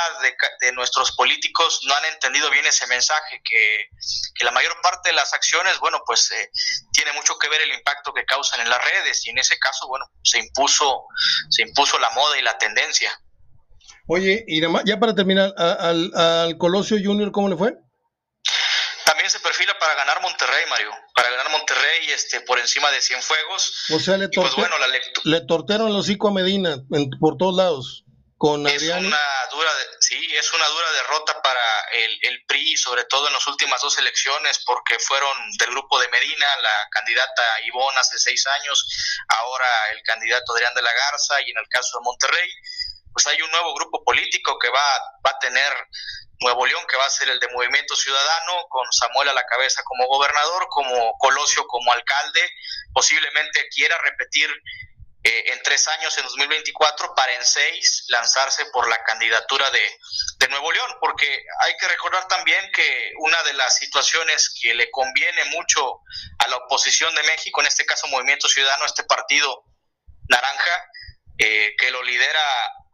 de, nuestros políticos, no han entendido bien ese mensaje, que, la mayor parte de las acciones, bueno, pues eh, tiene mucho que ver el impacto que causan en las redes y en ese caso, bueno, se impuso, se impuso la moda y la tendencia.
Oye, y ya para terminar, al, al Colosio Junior, ¿cómo le fue?
También se perfila para ganar Monterrey, Mario. Para ganar Monterrey este, por encima de Cienfuegos.
O sea, le, pues, bueno, le tortearon el hocico a Medina por todos lados
es una dura sí es una dura derrota para el, el, PRI sobre todo en las últimas dos elecciones porque fueron del grupo de Medina la candidata Ivonne hace seis años ahora el candidato Adrián de la Garza y en el caso de Monterrey pues hay un nuevo grupo político que va, va a tener Nuevo León que va a ser el de Movimiento Ciudadano con Samuel a la cabeza como gobernador como Colosio como alcalde posiblemente quiera repetir eh, en tres años, en 2024, para en seis lanzarse por la candidatura de, de, Nuevo León, porque hay que recordar también que una de las situaciones que le conviene mucho a la oposición de México, en este caso Movimiento Ciudadano, este partido naranja, eh, que lo lidera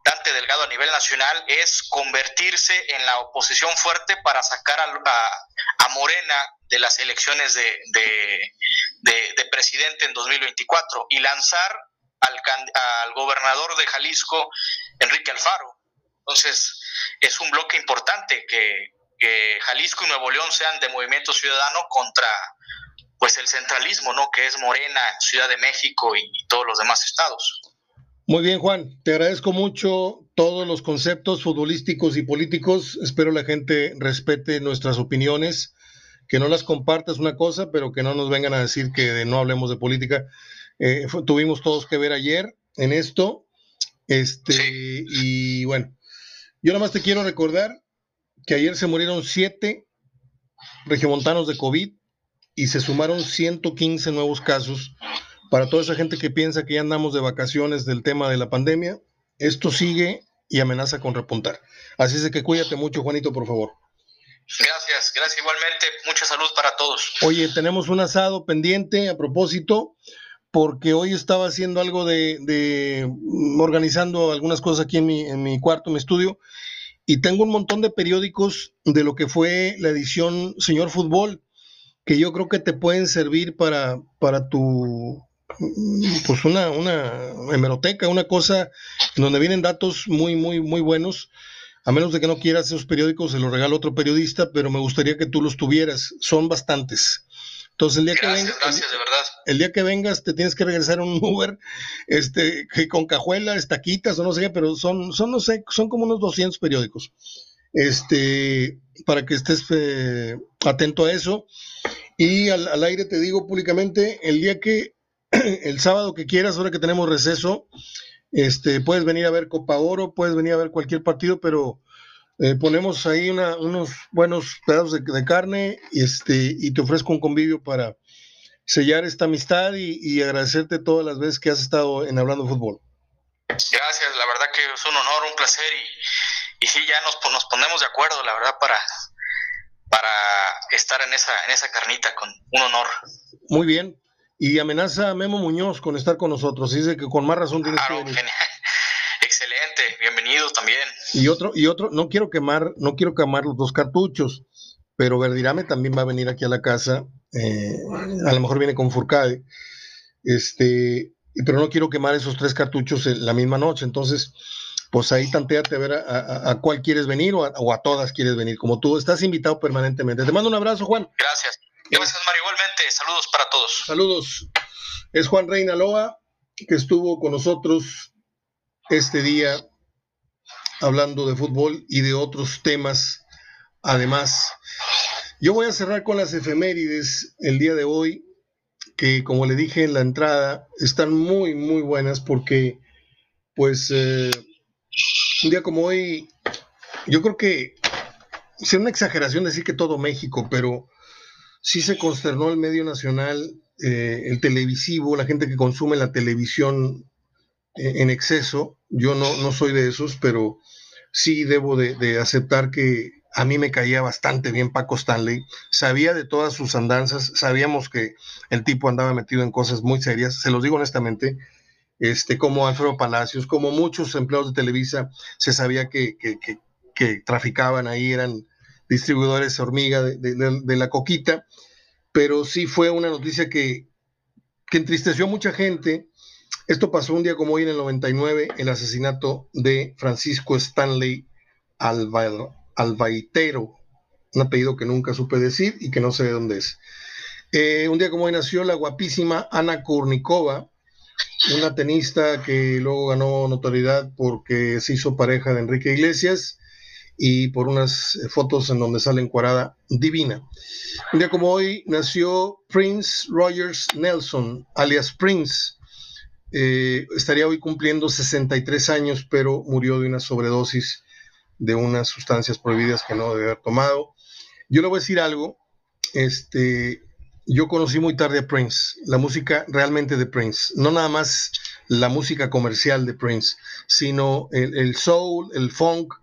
Dante Delgado a nivel nacional, es convertirse en la oposición fuerte para sacar a, a, Morena de las elecciones de, de, de presidente en 2024 y lanzar al, gobernador de Jalisco, Enrique Alfaro. Entonces, es un bloque importante que, Jalisco y Nuevo León sean de movimiento ciudadano contra pues el centralismo, ¿no? Que es Morena, Ciudad de México y, todos los demás estados.
Muy bien, Juan. Te agradezco mucho todos los conceptos futbolísticos y políticos. Espero la gente respete nuestras opiniones, que no las compartas una cosa, pero que no nos vengan a decir que no hablemos de política. Eh, tuvimos todos que ver ayer en esto. Este, y bueno, yo nada más te quiero recordar que ayer se murieron siete regiomontanos de COVID y se sumaron 115 nuevos casos. Para toda esa gente que piensa que ya andamos de vacaciones del tema de la pandemia, esto sigue y amenaza con repuntar. Así es de que cuídate mucho, Juanito, por favor.
Gracias, gracias igualmente. Mucha salud para todos.
Oye, tenemos un asado pendiente a propósito porque hoy estaba haciendo algo de, mm, organizando algunas cosas aquí en mi, en mi cuarto, mi estudio, y tengo un montón de periódicos de lo que fue la edición Señor Fútbol, que yo creo que te pueden servir para, para tu, mm, pues una, una hemeroteca, una cosa donde vienen datos muy, muy, muy buenos. A menos de que no quieras esos periódicos, se los regalo otro periodista, pero me gustaría que tú los tuvieras. Son bastantes. Entonces el día que vengas, el, día que vengas te tienes que regresar en un Uber, este, con cajuela, estaquitas o no sé qué, pero son, son no sé, son como unos 200 periódicos. Este, para que estés eh, atento a eso. Y al, aire te digo públicamente, el día que, el sábado que quieras, ahora que tenemos receso, este, puedes venir a ver Copa Oro, puedes venir a ver cualquier partido, pero eh, ponemos ahí unos buenos pedazos de, carne y, este, y te ofrezco un convivio para sellar esta amistad y, agradecerte todas las veces que has estado en Hablando Fútbol.
Gracias, la verdad que es un honor, un placer y, y sí, ya nos, nos ponemos de acuerdo, la verdad, para, para estar en esa, en esa carnita, con un honor.
Muy bien. Y amenaza a Memo Muñoz con estar con nosotros. Dice que con más razón tienes que venir.
Excelente, bienvenidos también.
Y otro, y otro, no quiero quemar, no quiero quemar los dos cartuchos, pero Verdirame también va a venir aquí a la casa, eh, a lo mejor viene con Furcade, este, pero no quiero quemar esos tres cartuchos en la misma noche, entonces, pues ahí tanteate a ver a, cuál quieres venir o, o a, todas quieres venir, como tú estás invitado permanentemente. Te mando un abrazo, Juan.
Gracias. Gracias, Mario. Igualmente, saludos para todos.
Saludos. Es Juan Reina Loa, que estuvo con nosotros este día hablando de fútbol y de otros temas. Además, yo voy a cerrar con las efemérides el día de hoy, que como le dije en la entrada, están muy, muy buenas porque, pues, eh, un día como hoy, yo creo que es una exageración decir que todo México, pero sí se consternó el medio nacional, eh, el televisivo, la gente que consume la televisión en exceso. Yo no, no soy de esos, pero sí debo de, aceptar que a mí me caía bastante bien Paco Stanley. Sabía de todas sus andanzas, sabíamos que el tipo andaba metido en cosas muy serias, se los digo honestamente. Este, como Alfredo Palacios, como muchos empleados de Televisa, se sabía que, que traficaban ahí, eran distribuidores hormiga de, la coquita, pero sí fue una noticia que, que entristeció a mucha gente. Esto pasó un día como hoy en el 99, el asesinato de Francisco Stanley Albaitero, un apellido que nunca supe decir y que no sé de dónde es. Eh, un día como hoy nació la guapísima Ana Kurnikova, una tenista que luego ganó notoriedad porque se hizo pareja de Enrique Iglesias y por unas eh, fotos en donde sale encuadrada divina. Un día como hoy nació Prince Rogers Nelson, alias Prince. Eh, estaría hoy cumpliendo 63 años, pero murió de una sobredosis de unas sustancias prohibidas que no debe haber tomado. Yo le voy a decir algo, este, yo conocí muy tarde a Prince, la música realmente de Prince, no nada más la música comercial de Prince, sino el soul, el funk,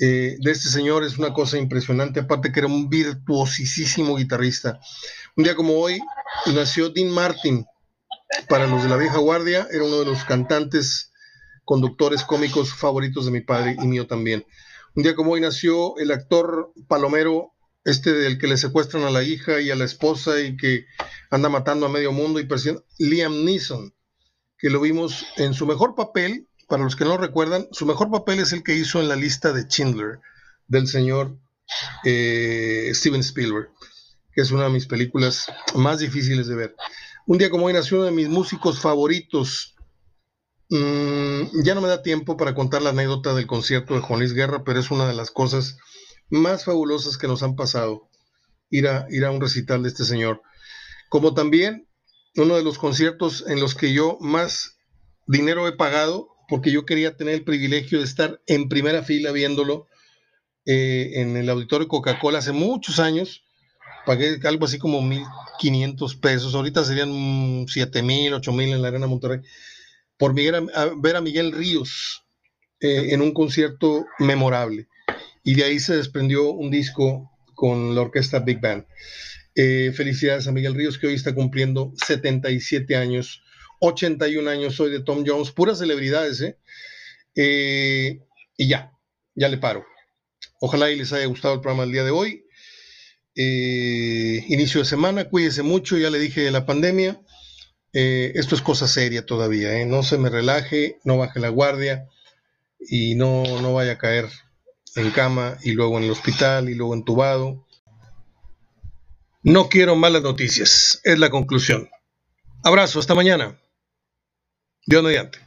eh, de este señor es una cosa impresionante, aparte que era un virtuosísimo guitarrista. Un día como hoy nació Dean Martin, para los de la vieja guardia, era uno de los cantantes, conductores cómicos favoritos de mi padre y mío también. Un día como hoy nació el actor palomero, este del que le secuestran a la hija y a la esposa y que anda matando a medio mundo y persiguiendo, Liam Neeson, que lo vimos en su mejor papel para los que no recuerdan, su mejor papel es el que hizo en la lista de Schindler del señor eh, Steven Spielberg, que es una de mis películas más difíciles de ver. Un día como hoy nació uno de mis músicos favoritos. Mm, ya no me da tiempo para contar la anécdota del concierto de Juan Luis Guerra, pero es una de las cosas más fabulosas que nos han pasado ir a, ir a un recital de este señor. Como también uno de los conciertos en los que yo más dinero he pagado porque yo quería tener el privilegio de estar en primera fila viéndolo eh, en el auditorio Coca-Cola hace muchos años. Pagué algo así como 1.500 pesos. Ahorita serían 7.000, 8.000 en la Arena Monterrey. Por ver a, Miguel Ríos eh, en un concierto memorable. Y de ahí se desprendió un disco con la orquesta Big Band. Eh, felicidades a Miguel Ríos, que hoy está cumpliendo 77 años 81 años soy de Tom Jones, puras celebridades, ¿eh? ¿eh? y ya, ya le paro. Ojalá y les haya gustado el programa del día de hoy. Eh, inicio de semana, cuídese mucho, ya le dije de la pandemia. Eh, esto es cosa seria todavía, no se me relaje, no baje la guardia y no, no vaya a caer en cama y luego en el hospital y luego entubado. No quiero malas noticias, es la conclusión. Abrazo, hasta mañana. Dios mediante.